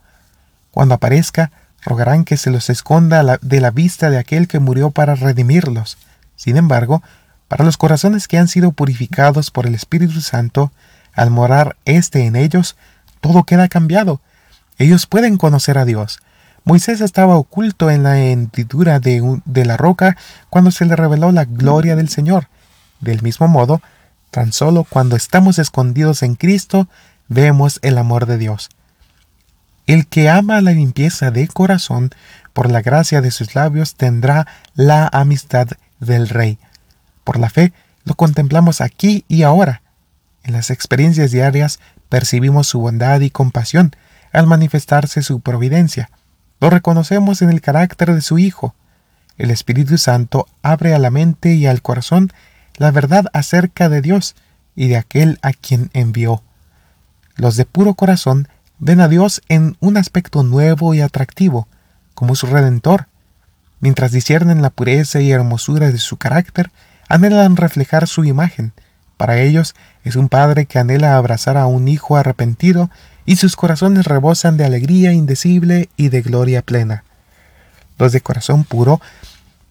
Cuando aparezca, rogarán que se los esconda de la vista de aquel que murió para redimirlos. Sin embargo, para los corazones que han sido purificados por el Espíritu Santo, al morar éste en ellos, todo queda cambiado. Ellos pueden conocer a Dios. Moisés estaba oculto en la hendidura de, de la roca cuando se le reveló la gloria del Señor. Del mismo modo, tan solo cuando estamos escondidos en Cristo vemos el amor de Dios. El que ama la limpieza de corazón, por la gracia de sus labios, tendrá la amistad del Rey. Por la fe, lo contemplamos aquí y ahora. En las experiencias diarias percibimos su bondad y compasión al manifestarse su providencia. Lo reconocemos en el carácter de su Hijo. El Espíritu Santo abre a la mente y al corazón la verdad acerca de Dios y de aquel a quien envió. Los de puro corazón ven a Dios en un aspecto nuevo y atractivo, como su redentor. Mientras disciernen la pureza y hermosura de su carácter, anhelan reflejar su imagen. Para ellos es un padre que anhela abrazar a un hijo arrepentido y sus corazones rebosan de alegría indecible y de gloria plena. Los de corazón puro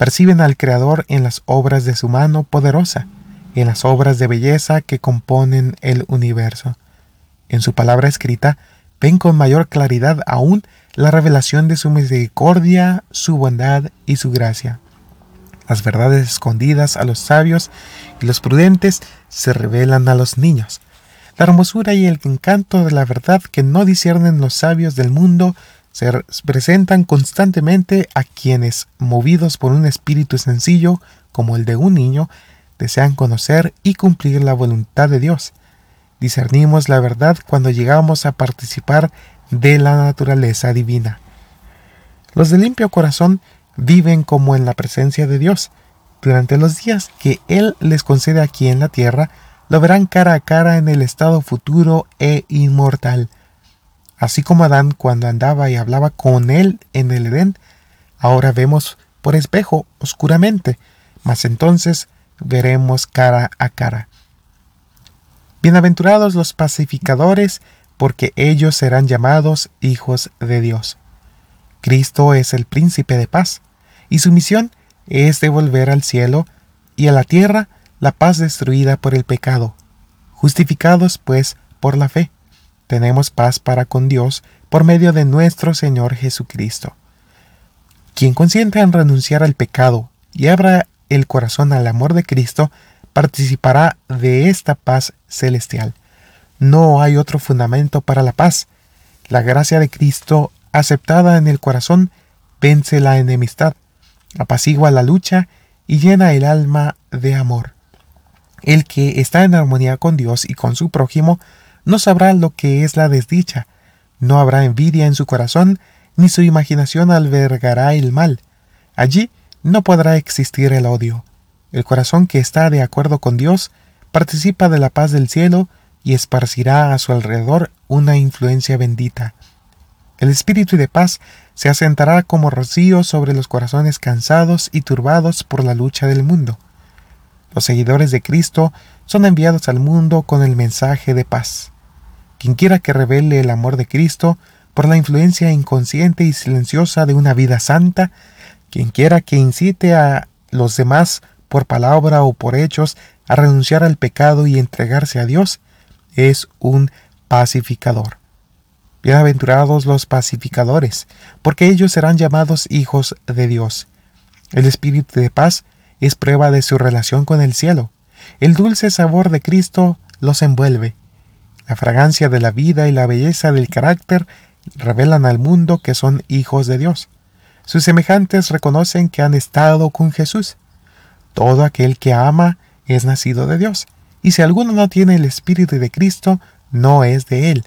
perciben al Creador en las obras de su mano poderosa, en las obras de belleza que componen el universo. En su palabra escrita, ven con mayor claridad aún la revelación de su misericordia, su bondad y su gracia. Las verdades escondidas a los sabios y los prudentes se revelan a los niños. La hermosura y el encanto de la verdad que no disciernen los sabios del mundo se presentan constantemente a quienes, movidos por un espíritu sencillo como el de un niño, desean conocer y cumplir la voluntad de Dios. Discernimos la verdad cuando llegamos a participar de la naturaleza divina. Los de limpio corazón viven como en la presencia de Dios. Durante los días que Él les concede aquí en la tierra, lo verán cara a cara en el estado futuro e inmortal. Así como Adán cuando andaba y hablaba con Él en el Edén, ahora vemos por espejo oscuramente, mas entonces veremos cara a cara. Bienaventurados los pacificadores, porque ellos serán llamados hijos de Dios. Cristo es el príncipe de paz, y su misión es devolver al cielo y a la tierra la paz destruida por el pecado. Justificados, pues, por la fe, tenemos paz para con Dios por medio de nuestro Señor Jesucristo. Quien consienta en renunciar al pecado y abra el corazón al amor de Cristo, participará de esta paz celestial. No hay otro fundamento para la paz. La gracia de Cristo, aceptada en el corazón, vence la enemistad, apacigua la lucha y llena el alma de amor. El que está en armonía con Dios y con su prójimo no sabrá lo que es la desdicha, no habrá envidia en su corazón, ni su imaginación albergará el mal. Allí no podrá existir el odio. El corazón que está de acuerdo con Dios participa de la paz del cielo y esparcirá a su alrededor una influencia bendita. El espíritu de paz se asentará como rocío sobre los corazones cansados y turbados por la lucha del mundo. Los seguidores de Cristo son enviados al mundo con el mensaje de paz. Quienquiera que revele el amor de Cristo por la influencia inconsciente y silenciosa de una vida santa, quienquiera que incite a los demás por palabra o por hechos a renunciar al pecado y entregarse a Dios, es un pacificador. Bienaventurados los pacificadores, porque ellos serán llamados hijos de Dios. El espíritu de paz es prueba de su relación con el cielo. El dulce sabor de Cristo los envuelve. La fragancia de la vida y la belleza del carácter revelan al mundo que son hijos de Dios. Sus semejantes reconocen que han estado con Jesús. Todo aquel que ama es nacido de Dios y si alguno no tiene el Espíritu de Cristo, no es de él.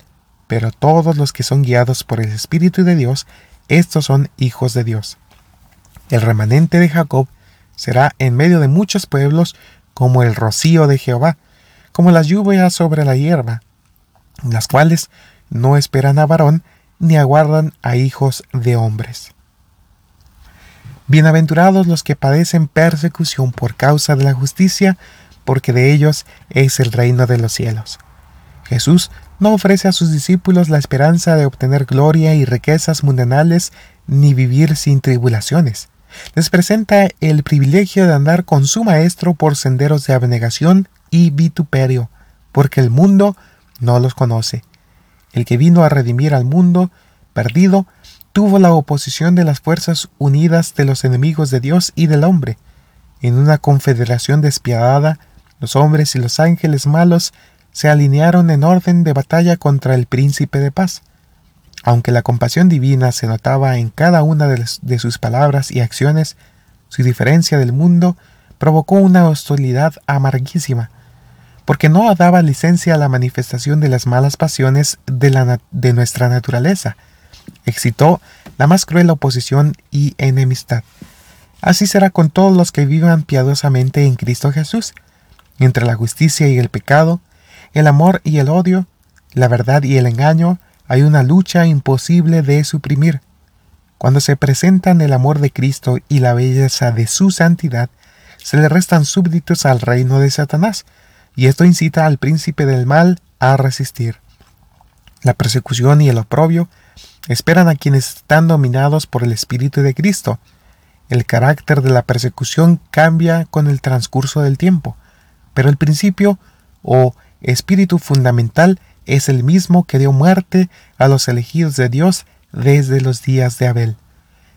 Pero todos los que son guiados por el Espíritu de Dios, estos son hijos de Dios. El remanente de Jacob será en medio de muchos pueblos como el rocío de Jehová, como las lluvias sobre la hierba, las cuales no esperan a varón ni aguardan a hijos de hombres. Bienaventurados los que padecen persecución por causa de la justicia, porque de ellos es el reino de los cielos. Jesús no ofrece a sus discípulos la esperanza de obtener gloria y riquezas mundanales ni vivir sin tribulaciones. Les presenta el privilegio de andar con su Maestro por senderos de abnegación y vituperio, porque el mundo no los conoce. El que vino a redimir al mundo perdido tuvo la oposición de las fuerzas unidas de los enemigos de Dios y del hombre. En una confederación despiadada, los hombres y los ángeles malos se alinearon en orden de batalla contra el príncipe de paz. Aunque la compasión divina se notaba en cada una de, sus palabras y acciones, su diferencia del mundo provocó una hostilidad amarguísima, porque no daba licencia a la manifestación de las malas pasiones de, de nuestra naturaleza. Excitó la más cruel oposición y enemistad. Así será con todos los que vivan piadosamente en Cristo Jesús, entre la justicia y el pecado, el amor y el odio, la verdad y el engaño, hay una lucha imposible de suprimir. Cuando se presentan el amor de Cristo y la belleza de su santidad, se le restan súbditos al reino de Satanás, y esto incita al príncipe del mal a resistir. La persecución y el oprobio esperan a quienes están dominados por el Espíritu de Cristo. El carácter de la persecución cambia con el transcurso del tiempo, pero el principio o espíritu fundamental es el mismo que dio muerte a los elegidos de Dios desde los días de Abel.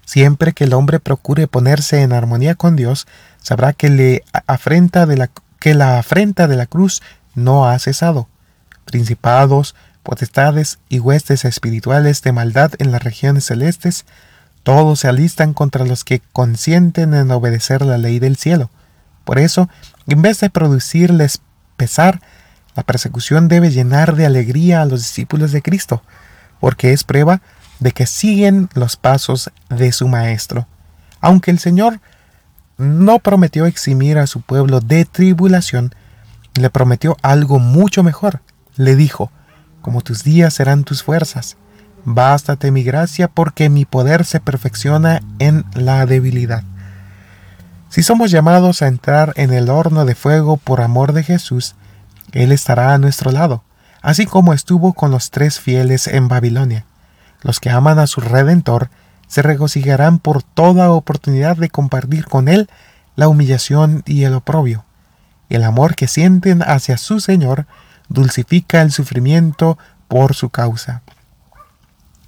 Siempre que el hombre procure ponerse en armonía con Dios, sabrá que, le afrenta de la, que la afrenta de la cruz no ha cesado. Principados, potestades y huestes espirituales de maldad en las regiones celestes, todos se alistan contra los que consienten en obedecer la ley del cielo. Por eso, en vez de producirles pesar, la persecución debe llenar de alegría a los discípulos de Cristo, porque es prueba de que siguen los pasos de su Maestro. Aunque el Señor no prometió eximir a su pueblo de tribulación, le prometió algo mucho mejor. Le dijo, como tus días serán tus fuerzas, bástate mi gracia porque mi poder se perfecciona en la debilidad. Si somos llamados a entrar en el horno de fuego por amor de Jesús, Él estará a nuestro lado, así como estuvo con los tres fieles en Babilonia. Los que aman a su Redentor se regocijarán por toda oportunidad de compartir con Él la humillación y el oprobio. El amor que sienten hacia su Señor dulcifica el sufrimiento por su causa.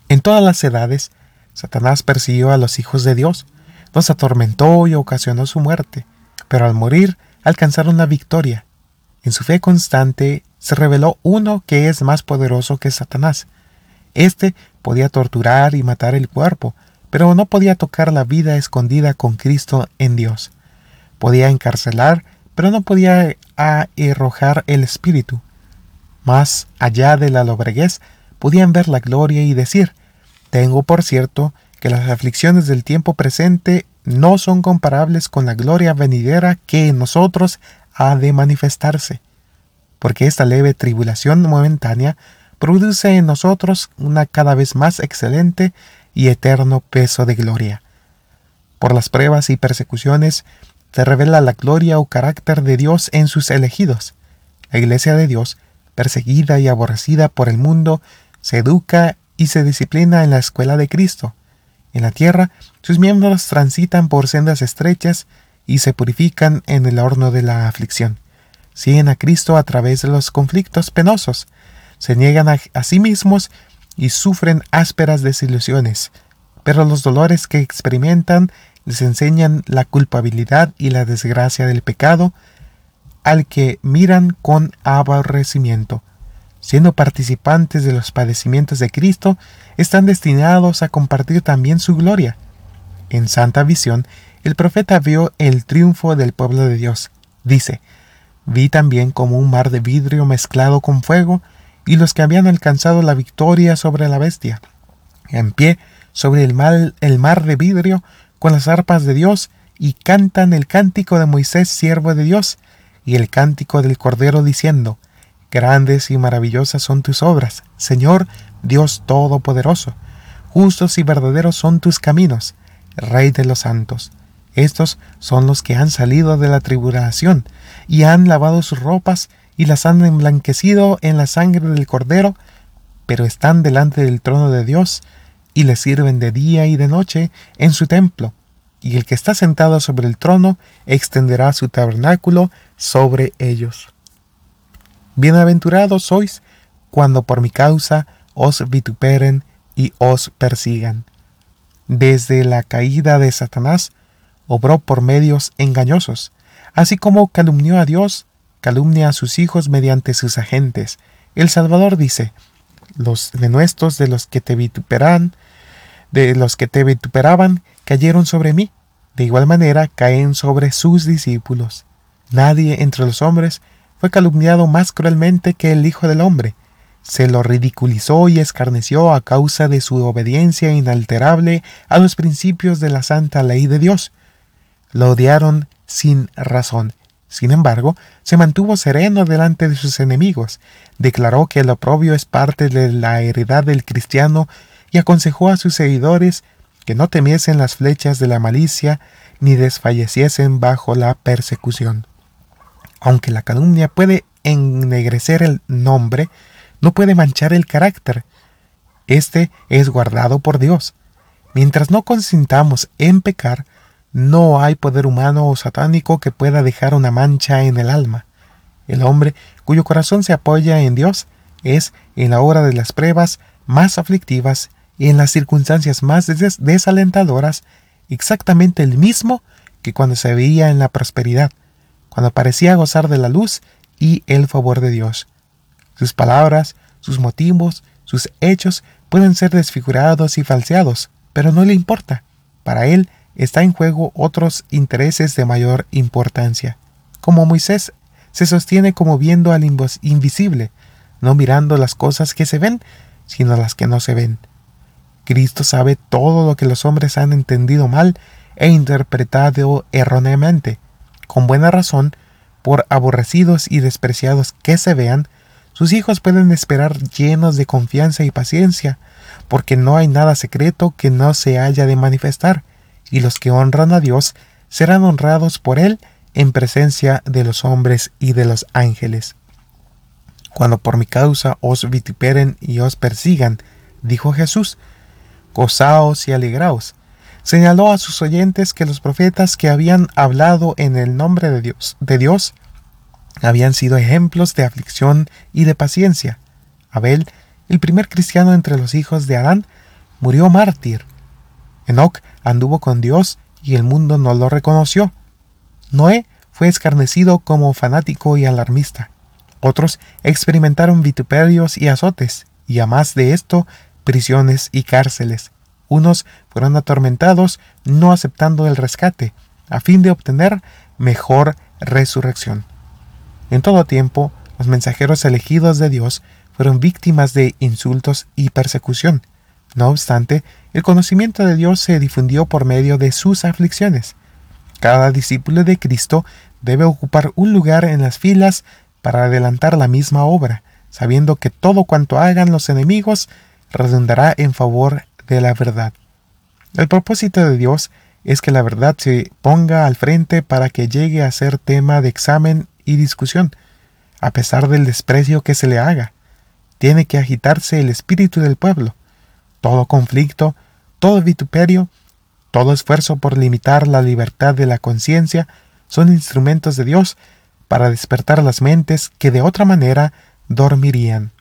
En todas las edades, Satanás persiguió a los hijos de Dios, los atormentó y ocasionó su muerte, pero al morir alcanzaron la victoria. En su fe constante se reveló uno que es más poderoso que Satanás. Este podía torturar y matar el cuerpo, pero no podía tocar la vida escondida con Cristo en Dios. Podía encarcelar, pero no podía arrojar el espíritu. Más allá de la lobreguez, podían ver la gloria y decir, tengo por cierto que las aflicciones del tiempo presente no son comparables con la gloria venidera que en nosotros ha de manifestarse, porque esta leve tribulación momentánea produce en nosotros una cada vez más excelente y eterno peso de gloria. Por las pruebas y persecuciones se revela la gloria o carácter de Dios en sus elegidos. La Iglesia de Dios, perseguida y aborrecida por el mundo, se educa y se disciplina en la escuela de Cristo. En la tierra, sus miembros transitan por sendas estrechas y se purifican en el horno de la aflicción. Siguen a Cristo a través de los conflictos penosos, se niegan a, sí mismos y sufren ásperas desilusiones, pero los dolores que experimentan les enseñan la culpabilidad y la desgracia del pecado al que miran con aborrecimiento. Siendo participantes de los padecimientos de Cristo, están destinados a compartir también su gloria. En santa visión, el profeta vio el triunfo del pueblo de Dios. Dice, vi también como un mar de vidrio mezclado con fuego, y los que habían alcanzado la victoria sobre la bestia, en pie sobre el, el mar de vidrio, con las arpas de Dios, y cantan el cántico de Moisés, siervo de Dios, y el cántico del Cordero, diciendo, Grandes y maravillosas son tus obras, Señor Dios Todopoderoso. Justos y verdaderos son tus caminos, Rey de los santos. Estos son los que han salido de la tribulación y han lavado sus ropas y las han emblanquecido en la sangre del Cordero, pero están delante del trono de Dios y le sirven de día y de noche en su templo, y el que está sentado sobre el trono extenderá su tabernáculo sobre ellos. Bienaventurados sois cuando por mi causa os vituperen y os persigan. Desde la caída de Satanás, obró por medios engañosos, así como calumnió a Dios, calumnia a sus hijos mediante sus agentes. El Salvador dice, los denuestos de los que te vituperan, de los que te vituperaban, cayeron sobre mí. De igual manera caen sobre sus discípulos. Nadie entre los hombres fue calumniado más cruelmente que el Hijo del Hombre. Se lo ridiculizó y escarneció a causa de su obediencia inalterable a los principios de la santa ley de Dios. Lo odiaron sin razón sin embargo, se mantuvo sereno delante de sus enemigos, declaró que el oprobio es parte de la heredad del cristiano y aconsejó a sus seguidores que no temiesen las flechas de la malicia ni desfalleciesen bajo la persecución. Aunque la calumnia puede ennegrecer el nombre, no puede manchar el carácter. Este es guardado por Dios. Mientras no consintamos en pecar, no hay poder humano o satánico que pueda dejar una mancha en el alma. El hombre cuyo corazón se apoya en Dios es, en la hora de las pruebas más aflictivas y en las circunstancias más desalentadoras, exactamente el mismo que cuando se veía en la prosperidad, cuando parecía gozar de la luz y el favor de Dios. Sus palabras, sus motivos, sus hechos pueden ser desfigurados y falseados, pero no le importa. Para él está en juego otros intereses de mayor importancia. Como Moisés se sostiene como viendo al invisible, no mirando las cosas que se ven, sino las que no se ven. Cristo sabe todo lo que los hombres han entendido mal e interpretado erróneamente. Con buena razón, por aborrecidos y despreciados que se vean, sus hijos pueden esperar llenos de confianza y paciencia, porque no hay nada secreto que no se haya de manifestar, y los que honran a Dios serán honrados por Él en presencia de los hombres y de los ángeles. Cuando por mi causa os vituperen y os persigan, dijo Jesús, gozaos y alegraos. Señaló a sus oyentes que los profetas que habían hablado en el nombre de Dios, de Dios habían sido ejemplos de aflicción y de paciencia. Abel, el primer cristiano entre los hijos de Adán, murió mártir. Enoc anduvo con Dios y el mundo no lo reconoció. Noé fue escarnecido como fanático y alarmista. Otros experimentaron vituperios y azotes, y a más de esto, prisiones y cárceles. Unos fueron atormentados no aceptando el rescate, a fin de obtener mejor resurrección. En todo tiempo, los mensajeros elegidos de Dios fueron víctimas de insultos y persecución. No obstante, el conocimiento de Dios se difundió por medio de sus aflicciones. Cada discípulo de Cristo debe ocupar un lugar en las filas para adelantar la misma obra, sabiendo que todo cuanto hagan los enemigos redundará en favor de la verdad. El propósito de Dios es que la verdad se ponga al frente para que llegue a ser tema de examen y discusión, a pesar del desprecio que se le haga. Tiene que agitarse el espíritu del pueblo. Todo conflicto, todo vituperio, todo esfuerzo por limitar la libertad de la conciencia son instrumentos de Dios para despertar las mentes que de otra manera dormirían.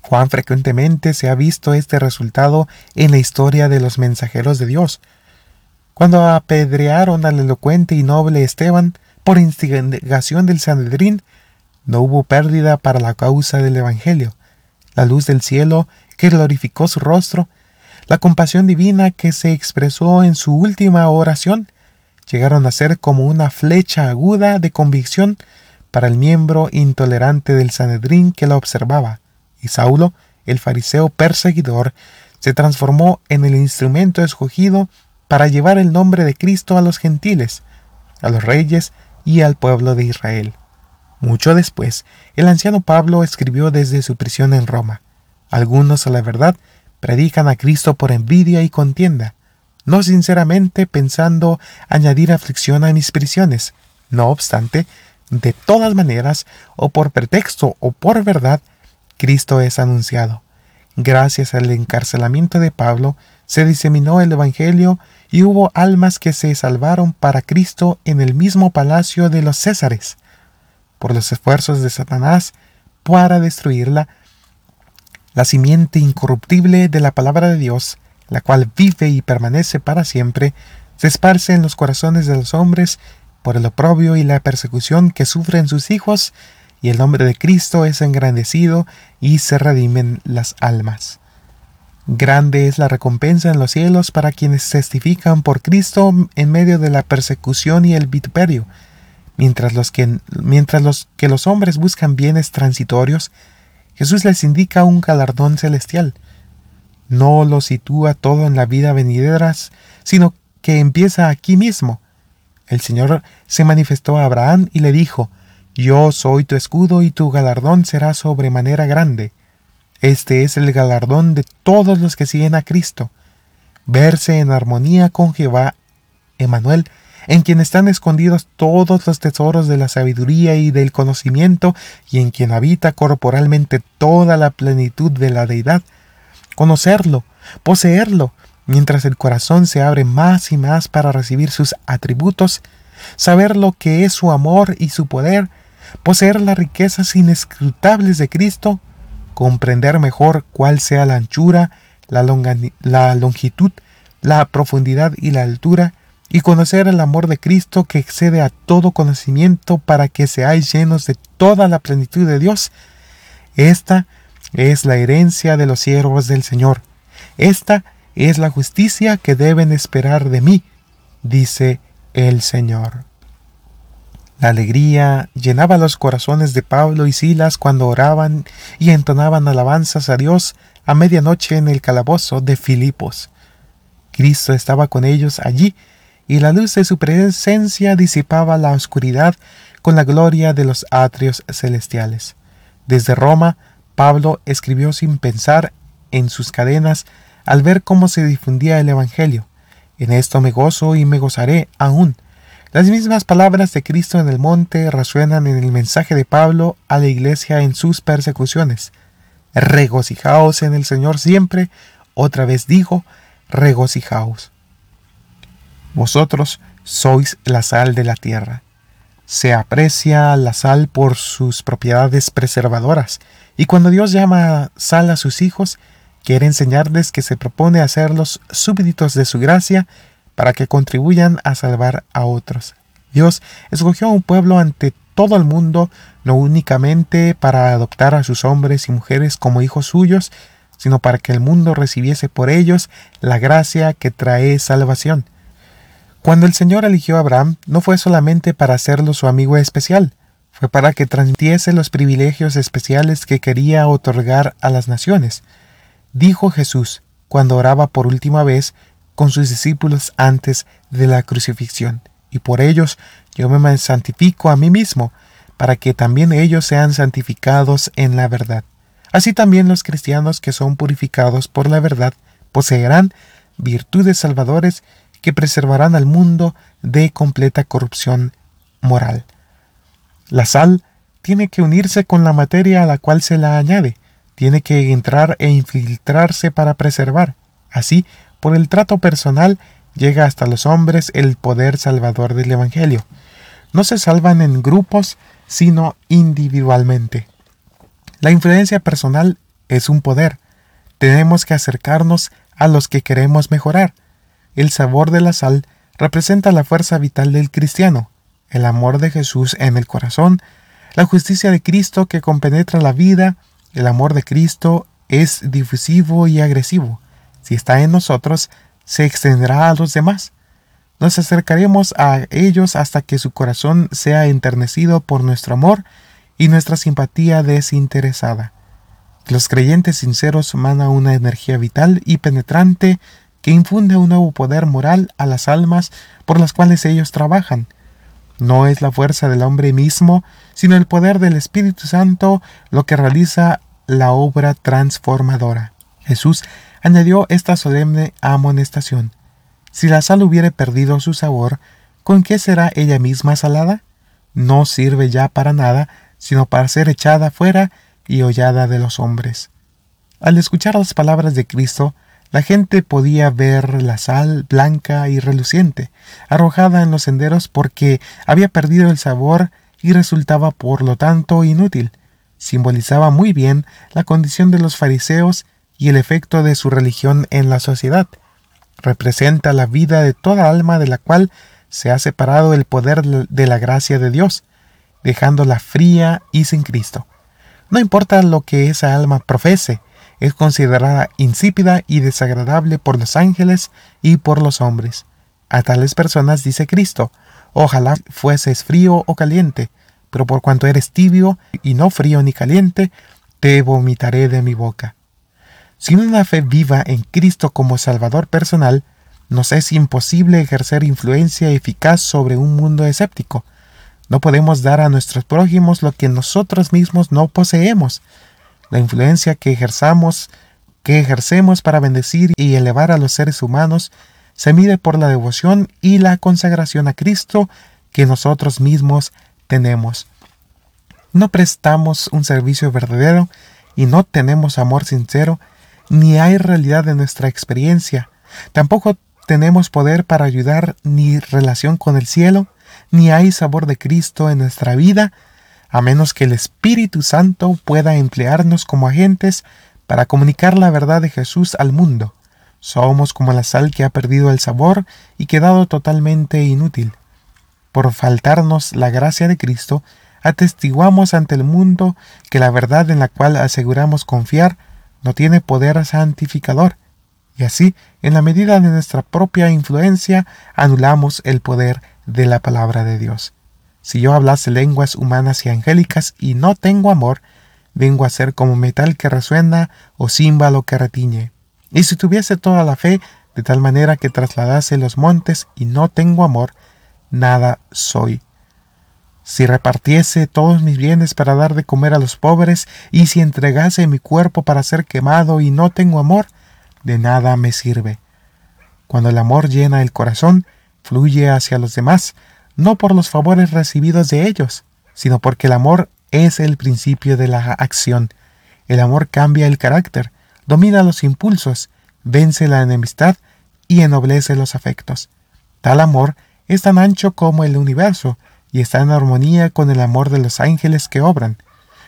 Cuán frecuentemente se ha visto este resultado en la historia de los mensajeros de Dios. Cuando apedrearon al elocuente y noble Esteban por instigación del Sanedrín, no hubo pérdida para la causa del Evangelio. La luz del cielo que glorificó su rostro, la compasión divina que se expresó en su última oración, llegaron a ser como una flecha aguda de convicción para el miembro intolerante del Sanedrín que la observaba, y Saulo, el fariseo perseguidor, se transformó en el instrumento escogido para llevar el nombre de Cristo a los gentiles, a los reyes y al pueblo de Israel. Mucho después, el anciano Pablo escribió desde su prisión en Roma. Algunos, a la verdad, predican a Cristo por envidia y contienda, no sinceramente pensando añadir aflicción a mis prisiones. No obstante, de todas maneras, o por pretexto o por verdad, Cristo es anunciado. Gracias al encarcelamiento de Pablo, se diseminó el Evangelio y hubo almas que se salvaron para Cristo en el mismo palacio de los Césares. Por los esfuerzos de Satanás para destruirla, la simiente incorruptible de la palabra de Dios la cual vive y permanece para siempre, se esparce en los corazones de los hombres por el oprobio y la persecución que sufren sus hijos, y el nombre de Cristo es engrandecido y se redimen las almas. Grande es la recompensa en los cielos para quienes testifican por Cristo en medio de la persecución y el vituperio, mientras los que, mientras los, que los hombres buscan bienes transitorios, Jesús les indica un galardón celestial, no lo sitúa todo en la vida venideras, sino que empieza aquí mismo. El Señor se manifestó a Abraham y le dijo, Yo soy tu escudo y tu galardón será sobremanera grande. Este es el galardón de todos los que siguen a Cristo, verse en armonía con Jehová, Emanuel, en quien están escondidos todos los tesoros de la sabiduría y del conocimiento, y en quien habita corporalmente toda la plenitud de la deidad. Conocerlo, poseerlo, mientras el corazón se abre más y más para recibir sus atributos, saber lo que es su amor y su poder, poseer las riquezas inescrutables de Cristo, comprender mejor cuál sea la anchura, la, la longitud, la profundidad y la altura, y conocer el amor de Cristo que excede a todo conocimiento para que seáis llenos de toda la plenitud de Dios. Esta es la herencia de los siervos del Señor. Esta es la justicia que deben esperar de mí, dice el Señor. La alegría llenaba los corazones de Pablo y Silas cuando oraban y entonaban alabanzas a Dios a medianoche en el calabozo de Filipos. Cristo estaba con ellos allí y la luz de su presencia disipaba la oscuridad con la gloria de los atrios celestiales. Desde Roma, Pablo escribió sin pensar en sus cadenas al ver cómo se difundía el Evangelio. En esto me gozo y me gozaré aún. Las mismas palabras de Cristo en el monte resuenan en el mensaje de Pablo a la iglesia en sus persecuciones. Regocijaos en el Señor siempre. Otra vez digo, regocijaos. Vosotros sois la sal de la tierra. Se aprecia la sal por sus propiedades preservadoras, y cuando Dios llama sal a sus hijos, quiere enseñarles que se propone hacerlos súbditos de su gracia para que contribuyan a salvar a otros. Dios escogió a un pueblo ante todo el mundo, no únicamente para adoptar a sus hombres y mujeres como hijos suyos, sino para que el mundo recibiese por ellos la gracia que trae salvación. Cuando el Señor eligió a Abraham, no fue solamente para hacerlo su amigo especial, fue para que transmitiese los privilegios especiales que quería otorgar a las naciones. Dijo Jesús, cuando oraba por última vez con sus discípulos antes de la crucifixión, y por ellos yo me santifico a mí mismo, para que también ellos sean santificados en la verdad. Así también los cristianos que son purificados por la verdad poseerán virtudes salvadores que preservarán al mundo de completa corrupción moral. La sal tiene que unirse con la materia a la cual se la añade, tiene que entrar e infiltrarse para preservar. Así, por el trato personal, llega hasta los hombres el poder salvador del Evangelio. No se salvan en grupos, sino individualmente. La influencia personal es un poder. Tenemos que acercarnos a los que queremos mejorar. El sabor de la sal representa la fuerza vital del cristiano, el amor de Jesús en el corazón, la justicia de Cristo que compenetra la vida, el amor de Cristo es difusivo y agresivo. Si está en nosotros, se extenderá a los demás. Nos acercaremos a ellos hasta que su corazón sea enternecido por nuestro amor y nuestra simpatía desinteresada. Los creyentes sinceros manan una energía vital y penetrante que infunde un nuevo poder moral a las almas por las cuales ellos trabajan. No es la fuerza del hombre mismo, sino el poder del Espíritu Santo lo que realiza la obra transformadora. Jesús añadió esta solemne amonestación. Si la sal hubiere perdido su sabor, ¿con qué será ella misma salada? No sirve ya para nada, sino para ser echada fuera y hollada de los hombres. Al escuchar las palabras de Cristo, la gente podía ver la sal blanca y reluciente, arrojada en los senderos porque había perdido el sabor y resultaba por lo tanto inútil. Simbolizaba muy bien la condición de los fariseos y el efecto de su religión en la sociedad. Representa la vida de toda alma de la cual se ha separado el poder de la gracia de Dios, dejándola fría y sin Cristo. No importa lo que esa alma profese, es considerada insípida y desagradable por los ángeles y por los hombres. A tales personas dice Cristo, ojalá fueses frío o caliente, pero por cuanto eres tibio y no frío ni caliente, te vomitaré de mi boca. Sin una fe viva en Cristo como Salvador personal, nos es imposible ejercer influencia eficaz sobre un mundo escéptico. No podemos dar a nuestros prójimos lo que nosotros mismos no poseemos, la influencia que ejerzamos, que ejercemos para bendecir y elevar a los seres humanos, se mide por la devoción y la consagración a Cristo que nosotros mismos tenemos. No prestamos un servicio verdadero y no tenemos amor sincero, ni hay realidad en nuestra experiencia. Tampoco tenemos poder para ayudar ni relación con el cielo, ni hay sabor de Cristo en nuestra vida, a menos que el Espíritu Santo pueda emplearnos como agentes para comunicar la verdad de Jesús al mundo. Somos como la sal que ha perdido el sabor y quedado totalmente inútil. Por faltarnos la gracia de Cristo, atestiguamos ante el mundo que la verdad en la cual aseguramos confiar no tiene poder santificador, y así, en la medida de nuestra propia influencia, anulamos el poder de la palabra de Dios. Si yo hablase lenguas humanas y angélicas y no tengo amor, vengo a ser como metal que resuena o címbalo que retiñe. Y si tuviese toda la fe, de tal manera que trasladase los montes y no tengo amor, nada soy. Si repartiese todos mis bienes para dar de comer a los pobres, y si entregase mi cuerpo para ser quemado y no tengo amor, de nada me sirve. Cuando el amor llena el corazón, fluye hacia los demás, no por los favores recibidos de ellos, sino porque el amor es el principio de la acción. El amor cambia el carácter, domina los impulsos, vence la enemistad y ennoblece los afectos. Tal amor es tan ancho como el universo y está en armonía con el amor de los ángeles que obran.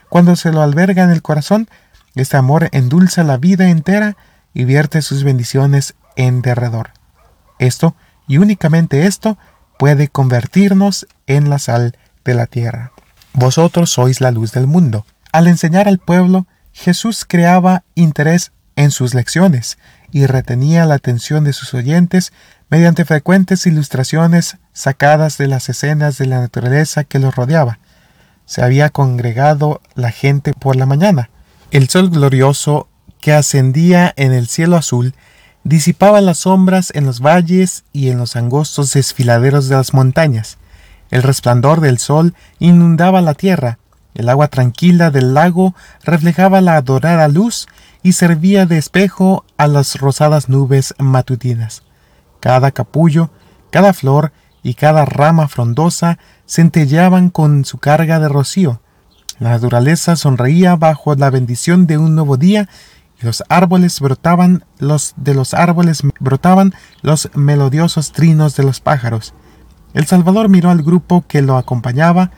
Cuando se lo alberga en el corazón, este amor endulza la vida entera y vierte sus bendiciones en derredor. Esto, y únicamente esto, puede convertirnos en la sal de la tierra. Vosotros sois la luz del mundo. Al enseñar al pueblo, Jesús creaba interés en sus lecciones y retenía la atención de sus oyentes mediante frecuentes ilustraciones sacadas de las escenas de la naturaleza que los rodeaba. Se había congregado la gente por la mañana. El sol glorioso que ascendía en el cielo azul disipaba las sombras en los valles y en los angostos desfiladeros de las montañas. El resplandor del sol inundaba la tierra, el agua tranquila del lago reflejaba la dorada luz y servía de espejo a las rosadas nubes matutinas. Cada capullo, cada flor y cada rama frondosa centellaban con su carga de rocío. La naturaleza sonreía bajo la bendición de un nuevo día los árboles brotaban los de los árboles brotaban los melodiosos trinos de los pájaros. El Salvador miró al grupo que lo acompañaba,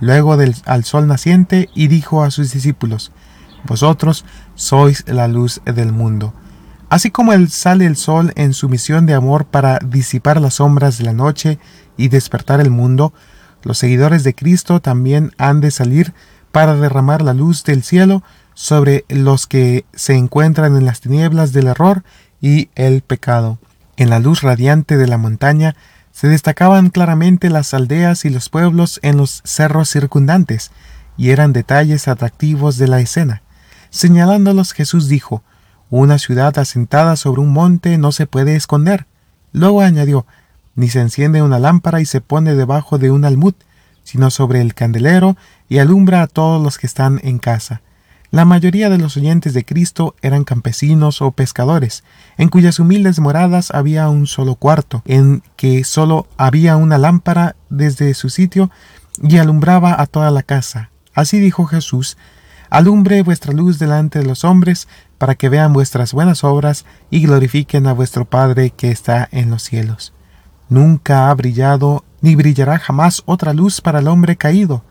luego del, al sol naciente, y dijo a sus discípulos, Vosotros sois la luz del mundo. Así como sale el sol en su misión de amor para disipar las sombras de la noche y despertar el mundo, los seguidores de Cristo también han de salir para derramar la luz del cielo sobre los que se encuentran en las tinieblas del error y el pecado. En la luz radiante de la montaña se destacaban claramente las aldeas y los pueblos en los cerros circundantes, y eran detalles atractivos de la escena. Señalándolos Jesús dijo, Una ciudad asentada sobre un monte no se puede esconder. Luego añadió, Ni se enciende una lámpara y se pone debajo de un almud, sino sobre el candelero y alumbra a todos los que están en casa. La mayoría de los oyentes de Cristo eran campesinos o pescadores, en cuyas humildes moradas había un solo cuarto, en que solo había una lámpara desde su sitio y alumbraba a toda la casa. Así dijo Jesús, alumbre vuestra luz delante de los hombres, para que vean vuestras buenas obras y glorifiquen a vuestro Padre que está en los cielos. Nunca ha brillado ni brillará jamás otra luz para el hombre caído,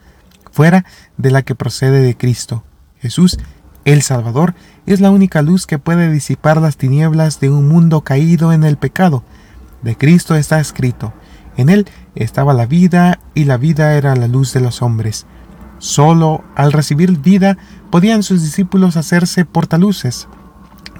fuera de la que procede de Cristo Jesús, el Salvador, es la única luz que puede disipar las tinieblas de un mundo caído en el pecado. De Cristo está escrito, en él estaba la vida y la vida era la luz de los hombres. Solo al recibir vida podían sus discípulos hacerse portaluces.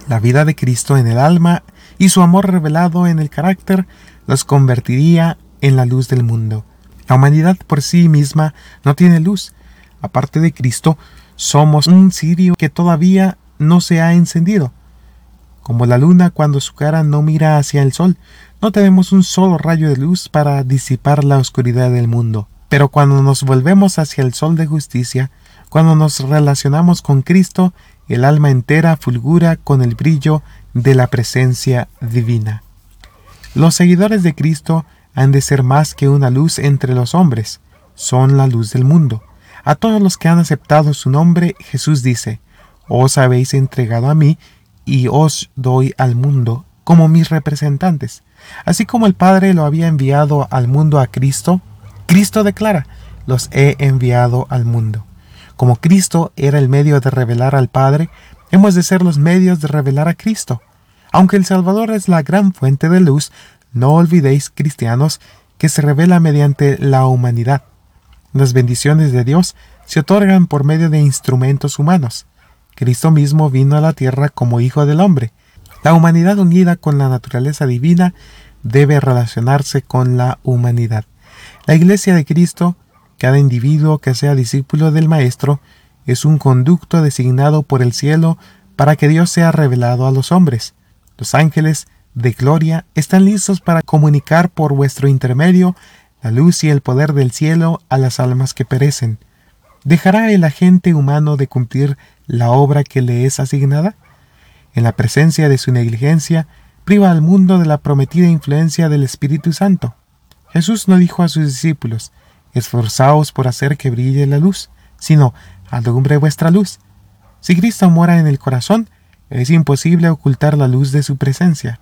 La vida de Cristo en el alma y su amor revelado en el carácter los convertiría en la luz del mundo. La humanidad por sí misma no tiene luz. Aparte de Cristo, somos un cirio que todavía no se ha encendido. Como la luna cuando su cara no mira hacia el sol, no tenemos un solo rayo de luz para disipar la oscuridad del mundo. Pero cuando nos volvemos hacia el sol de justicia, cuando nos relacionamos con Cristo, el alma entera fulgura con el brillo de la presencia divina. Los seguidores de Cristo han de ser más que una luz entre los hombres, son la luz del mundo. A todos los que han aceptado su nombre, Jesús dice, Os habéis entregado a mí, y os doy al mundo como mis representantes. Así como el Padre lo había enviado al mundo a Cristo, Cristo declara, los he enviado al mundo. Como Cristo era el medio de revelar al Padre, hemos de ser los medios de revelar a Cristo. Aunque el Salvador es la gran fuente de luz, no olvidéis, cristianos, que se revela mediante la humanidad. Las bendiciones de Dios se otorgan por medio de instrumentos humanos. Cristo mismo vino a la tierra como Hijo del Hombre. La humanidad unida con la naturaleza divina debe relacionarse con la humanidad. La Iglesia de Cristo, cada individuo que sea discípulo del Maestro, es un conducto designado por el cielo para que Dios sea revelado a los hombres. Los ángeles de gloria están listos para comunicar por vuestro intermedio la luz y el poder del cielo a las almas que perecen. ¿Dejará el agente humano de cumplir la obra que le es asignada? En la presencia de su negligencia, priva al mundo de la prometida influencia del Espíritu Santo. Jesús no dijo a sus discípulos, esforzaos por hacer que brille la luz, sino alumbre vuestra luz. Si Cristo mora en el corazón, es imposible ocultar la luz de su presencia.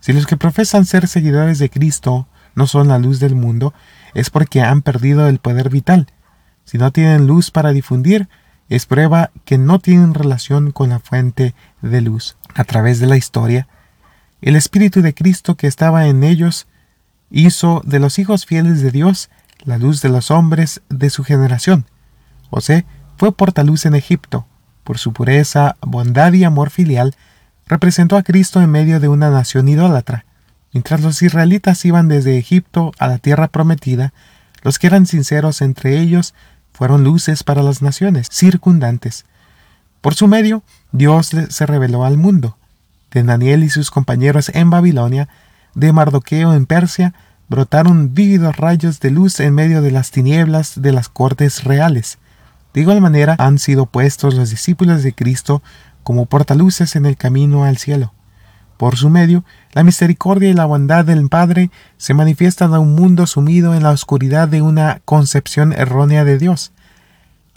Si los que profesan ser seguidores de Cristo no son la luz del mundo, es porque han perdido el poder vital. Si no tienen luz para difundir, es prueba que no tienen relación con la fuente de luz. A través de la historia, el Espíritu de Cristo que estaba en ellos hizo de los hijos fieles de Dios la luz de los hombres de su generación. José fue portaluz en Egipto. Por su pureza, bondad y amor filial, representó a Cristo en medio de una nación idólatra. Mientras los israelitas iban desde Egipto a la tierra prometida, los que eran sinceros entre ellos fueron luces para las naciones circundantes. Por su medio, Dios se reveló al mundo. De Daniel y sus compañeros en Babilonia, de Mardoqueo en Persia, brotaron vívidos rayos de luz en medio de las tinieblas de las cortes reales. De igual manera han sido puestos los discípulos de Cristo como portaluces en el camino al cielo. Por su medio, la misericordia y la bondad del Padre se manifiestan a un mundo sumido en la oscuridad de una concepción errónea de Dios.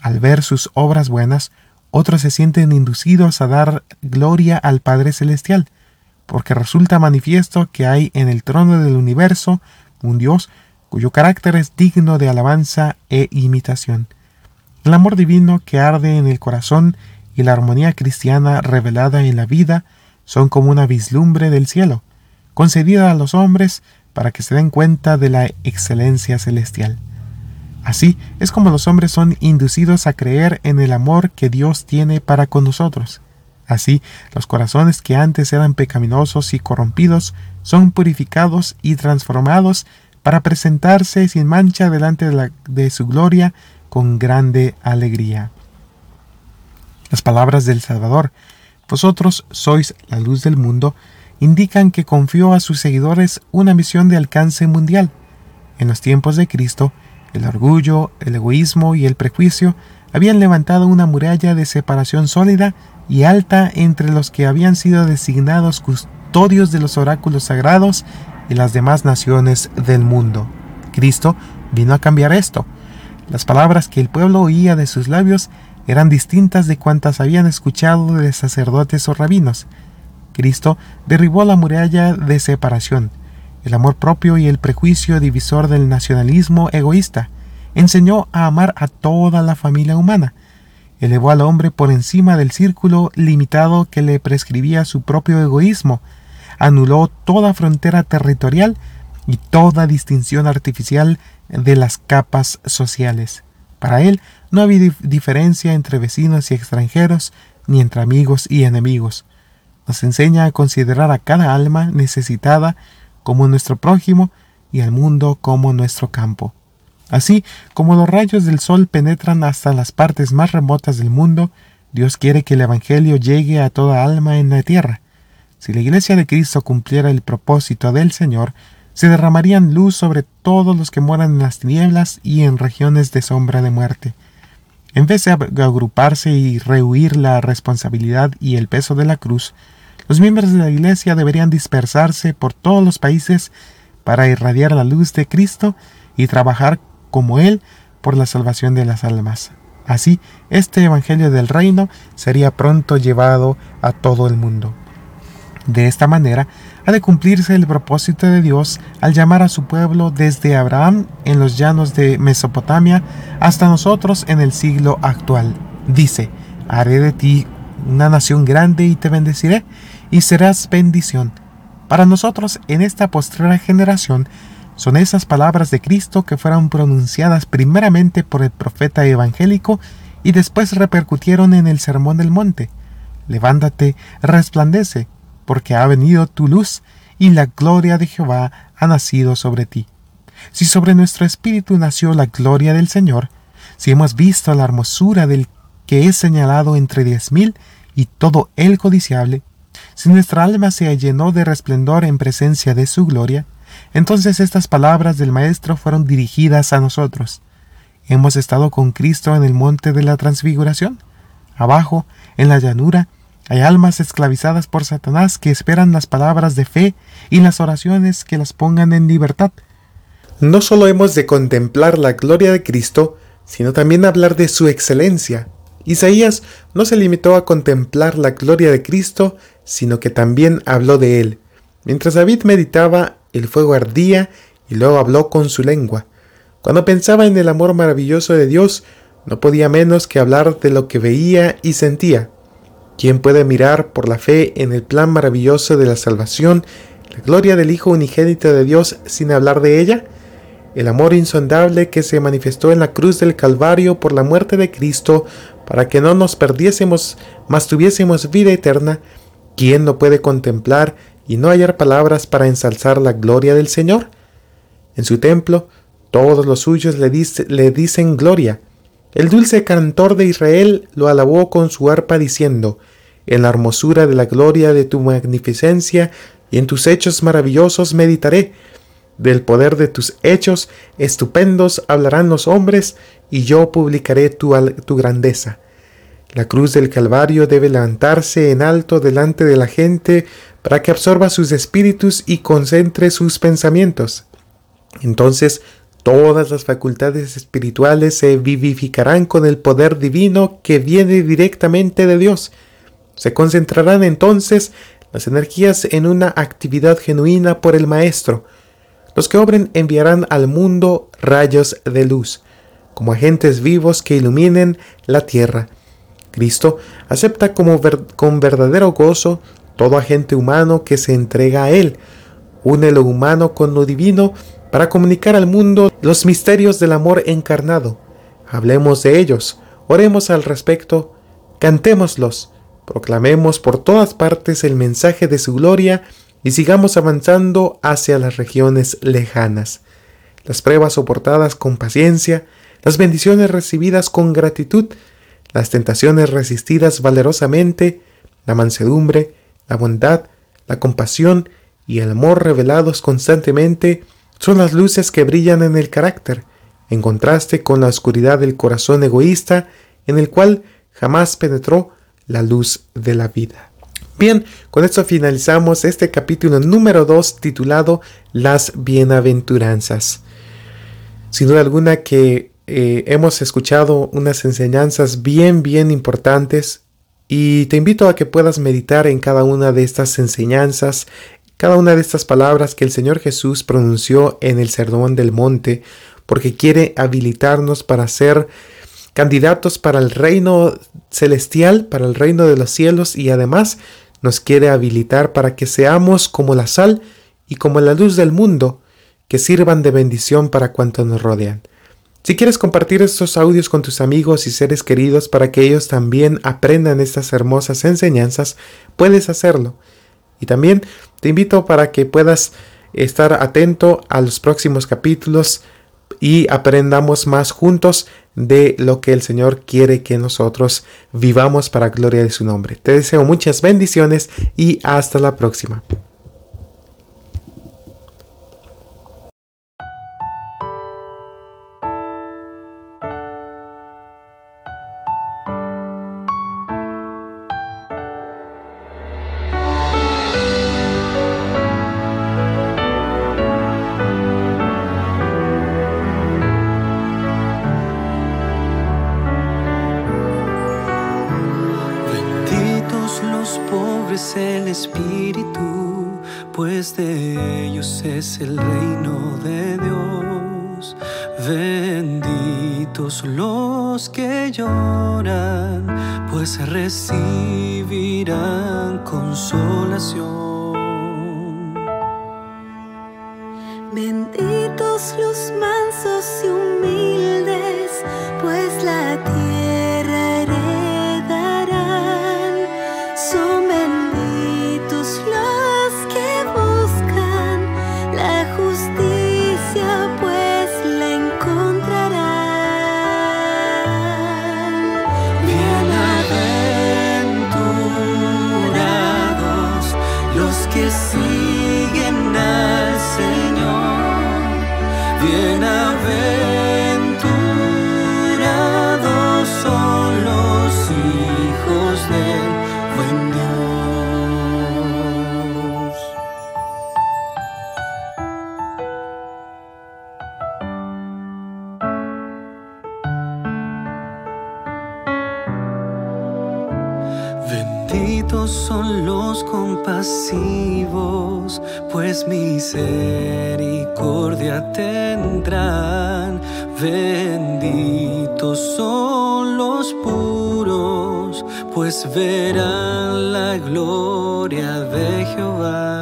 Al ver sus obras buenas, otros se sienten inducidos a dar gloria al Padre Celestial, porque resulta manifiesto que hay en el trono del universo un Dios cuyo carácter es digno de alabanza e imitación. El amor divino que arde en el corazón y la armonía cristiana revelada en la vida son como una vislumbre del cielo, concedida a los hombres para que se den cuenta de la excelencia celestial. Así es como los hombres son inducidos a creer en el amor que Dios tiene para con nosotros. Así, los corazones que antes eran pecaminosos y corrompidos son purificados y transformados para presentarse sin mancha delante de, de, su gloria con grande alegría. Las palabras del Salvador vosotros sois la luz del mundo, indican que confió a sus seguidores una misión de alcance mundial. En los tiempos de Cristo, el orgullo, el egoísmo y el prejuicio habían levantado una muralla de separación sólida y alta entre los que habían sido designados custodios de los oráculos sagrados y las demás naciones del mundo. Cristo vino a cambiar esto. Las palabras que el pueblo oía de sus labios eran distintas de cuantas habían escuchado de sacerdotes o rabinos. Cristo derribó la muralla de separación, el amor propio y el prejuicio divisor del nacionalismo egoísta. Enseñó a amar a toda la familia humana. Elevó al hombre por encima del círculo limitado que le prescribía su propio egoísmo. Anuló toda frontera territorial y toda distinción artificial de las capas sociales. Para él no había diferencia entre vecinos y extranjeros, ni entre amigos y enemigos. Nos enseña a considerar a cada alma necesitada como nuestro prójimo y al mundo como nuestro campo. Así como los rayos del sol penetran hasta las partes más remotas del mundo, Dios quiere que el Evangelio llegue a toda alma en la tierra. Si la Iglesia de Cristo cumpliera el propósito del Señor, se derramarían luz sobre todos los que moran en las tinieblas y en regiones de sombra de muerte. En vez de agruparse y rehuir la responsabilidad y el peso de la cruz, Los miembros de la Iglesia deberían dispersarse por todos los países para irradiar la luz de Cristo y trabajar como Él por la salvación de las almas. Así, este Evangelio del Reino sería pronto llevado a todo el mundo. De esta manera, ha de cumplirse el propósito de Dios al llamar a su pueblo desde Abraham en los llanos de Mesopotamia hasta nosotros en el siglo actual. Dice, haré de ti una nación grande y te bendeciré, y serás bendición. Para nosotros en esta postrera generación son esas palabras de Cristo que fueron pronunciadas primeramente por el profeta evangélico y después repercutieron en el Sermón del Monte. Levántate, resplandece, porque ha venido tu luz, y la gloria de Jehová ha nacido sobre ti. Si sobre nuestro espíritu nació la gloria del Señor, si hemos visto la hermosura del que es señalado entre diez mil y todo el codiciable, si nuestra alma se llenó de resplendor en presencia de su gloria, entonces estas palabras del Maestro fueron dirigidas a nosotros. Hemos estado con Cristo en el monte de la transfiguración. Abajo, en la llanura, hay almas esclavizadas por Satanás que esperan las palabras de fe y las oraciones que las pongan en libertad. No solo hemos de contemplar la gloria de Cristo, sino también hablar de su excelencia. Isaías no se limitó a contemplar la gloria de Cristo, sino que también habló de él. Mientras David meditaba, el fuego ardía y luego habló con su lengua. Cuando pensaba en el amor maravilloso de Dios, no podía menos que hablar de lo que veía y sentía. ¿Quién puede mirar por la fe en el plan maravilloso de la salvación, la gloria del Hijo unigénito de Dios sin hablar de ella? El amor insondable que se manifestó en la cruz del Calvario por la muerte de Cristo para que no nos perdiésemos, mas tuviésemos vida eterna, ¿quién no puede contemplar y no hallar palabras para ensalzar la gloria del Señor? En su templo, todos los suyos le, le dicen gloria, el dulce cantor de Israel lo alabó con su arpa diciendo, En la hermosura de la gloria de tu magnificencia y en tus hechos maravillosos meditaré. Del poder de tus hechos estupendos hablarán los hombres, y yo publicaré tu, tu grandeza. La cruz del Calvario debe levantarse en alto delante de la gente para que absorba sus espíritus y concentre sus pensamientos. Entonces Todas las facultades espirituales se vivificarán con el poder divino que viene directamente de Dios. Se concentrarán entonces las energías en una actividad genuina por el Maestro. Los que obren enviarán al mundo rayos de luz, como agentes vivos que iluminen la tierra. Cristo acepta como con verdadero gozo todo agente humano que se entrega a Él. Une lo humano con lo divino para comunicar al mundo los misterios del amor encarnado. Hablemos de ellos, oremos al respecto, cantémoslos, proclamemos por todas partes el mensaje de su gloria y sigamos avanzando hacia las regiones lejanas. Las pruebas soportadas con paciencia, las bendiciones recibidas con gratitud, las tentaciones resistidas valerosamente, la mansedumbre, la bondad, la compasión y el amor revelados constantemente, son las luces que brillan en el carácter, en contraste con la oscuridad del corazón egoísta en el cual jamás penetró la luz de la vida. Bien, con esto finalizamos este capítulo número 2 titulado Las bienaventuranzas. Sin duda alguna que eh, hemos escuchado unas enseñanzas bien, bien importantes y te invito a que puedas meditar en cada una de estas enseñanzas, cada una de estas palabras que el Señor Jesús pronunció en el Sermón del Monte, porque quiere habilitarnos para ser candidatos para el reino celestial, para el reino de los cielos y además nos quiere habilitar para que seamos como la sal y como la luz del mundo, que sirvan de bendición para cuantos nos rodean. Si quieres compartir estos audios con tus amigos y seres queridos para que ellos también aprendan estas hermosas enseñanzas, puedes hacerlo. Y también te invito para que puedas estar atento a los próximos capítulos y aprendamos más juntos de lo que el Señor quiere que nosotros vivamos para gloria de su nombre. Te deseo muchas bendiciones y hasta la próxima. Benditos son los compasivos, pues misericordia tendrán. Benditos son los puros, pues verán la gloria de Jehová.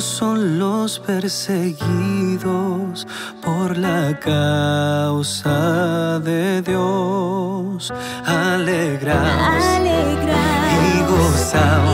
Son los perseguidos por la causa de Dios. Alegraos, y gozaos